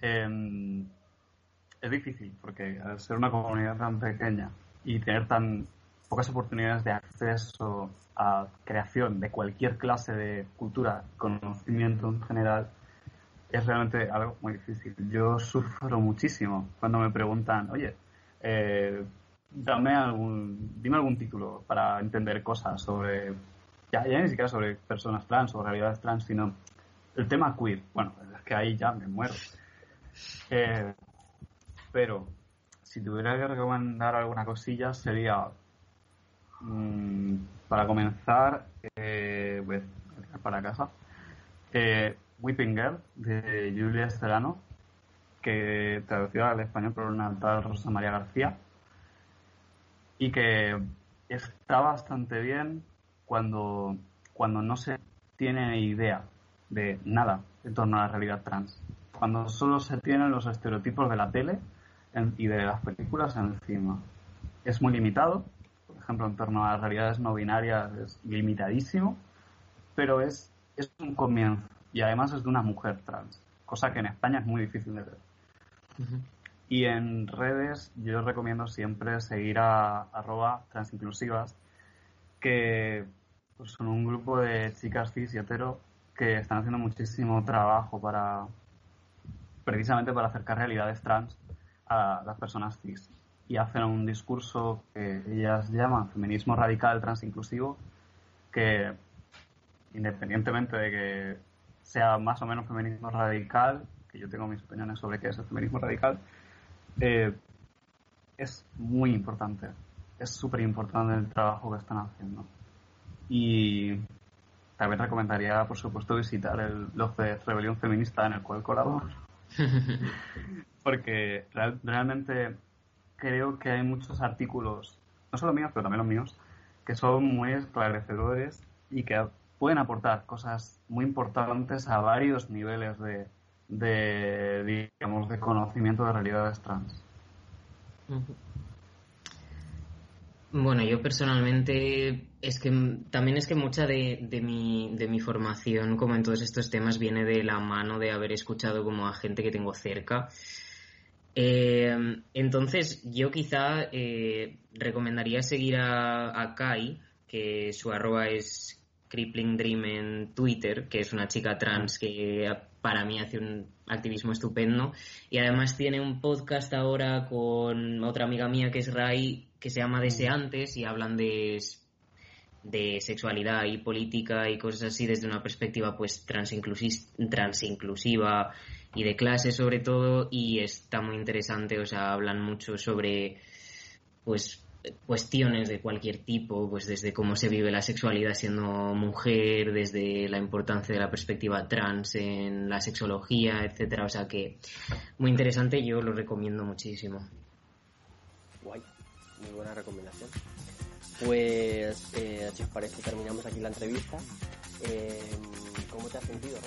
em, es difícil porque al ser una comunidad tan pequeña y tener tan pocas oportunidades de acceso a creación de cualquier clase de cultura, conocimiento en general, es realmente algo muy difícil. Yo sufro muchísimo cuando me preguntan, oye, eh, dame algún, dime algún título para entender cosas sobre ya, ni siquiera sobre personas trans o realidades trans, sino el tema queer. Bueno, es que ahí ya me muero. Eh, pero si tuviera que recomendar alguna cosilla sería, mm, para comenzar, eh, a para casa, eh, Weeping Girl de Julia Estelano, que traducido al español por una tal Rosa María García, y que está bastante bien, cuando, cuando no se tiene idea de nada en torno a la realidad trans. Cuando solo se tienen los estereotipos de la tele y de las películas encima. Es muy limitado, por ejemplo, en torno a las realidades no binarias es limitadísimo, pero es, es un comienzo y además es de una mujer trans, cosa que en España es muy difícil de ver. Y en redes yo recomiendo siempre seguir a arroba transinclusivas, que pues, son un grupo de chicas cis y hetero que están haciendo muchísimo trabajo para precisamente para acercar realidades trans a las personas cis y hacen un discurso que ellas llaman feminismo radical transinclusivo que independientemente de que sea más o menos feminismo radical que yo tengo mis opiniones sobre qué es el feminismo radical eh, es muy importante es súper importante el trabajo que están haciendo y también recomendaría, por supuesto, visitar el blog de Rebelión Feminista en el cual colaboro. (laughs) Porque realmente creo que hay muchos artículos, no solo míos, pero también los míos, que son muy esclarecedores y que pueden aportar cosas muy importantes a varios niveles de, de digamos, de conocimiento de realidades trans. Bueno, yo personalmente es que también es que mucha de, mi, de mi formación como en todos estos temas viene de la mano de haber escuchado como a gente que tengo cerca. Eh, entonces yo quizá eh, recomendaría seguir a, Kai, que su arroba es Crippling Dream en Twitter, que es una chica trans que para mí hace un activismo estupendo. Y además tiene un podcast ahora con otra amiga mía que es Rai, que se llama Deseantes y hablan de, de sexualidad y política y cosas así desde una perspectiva pues transinclusiva y de clase sobre todo y está muy interesante, o sea, hablan mucho sobre pues cuestiones de cualquier tipo, pues desde cómo se vive la sexualidad siendo mujer, desde la importancia de la perspectiva trans en la sexología, etcétera, o sea que muy interesante, yo lo recomiendo muchísimo. Guay, muy buena recomendación. Pues, eh, si os parece, terminamos aquí la entrevista. Eh, ¿Cómo te has sentido?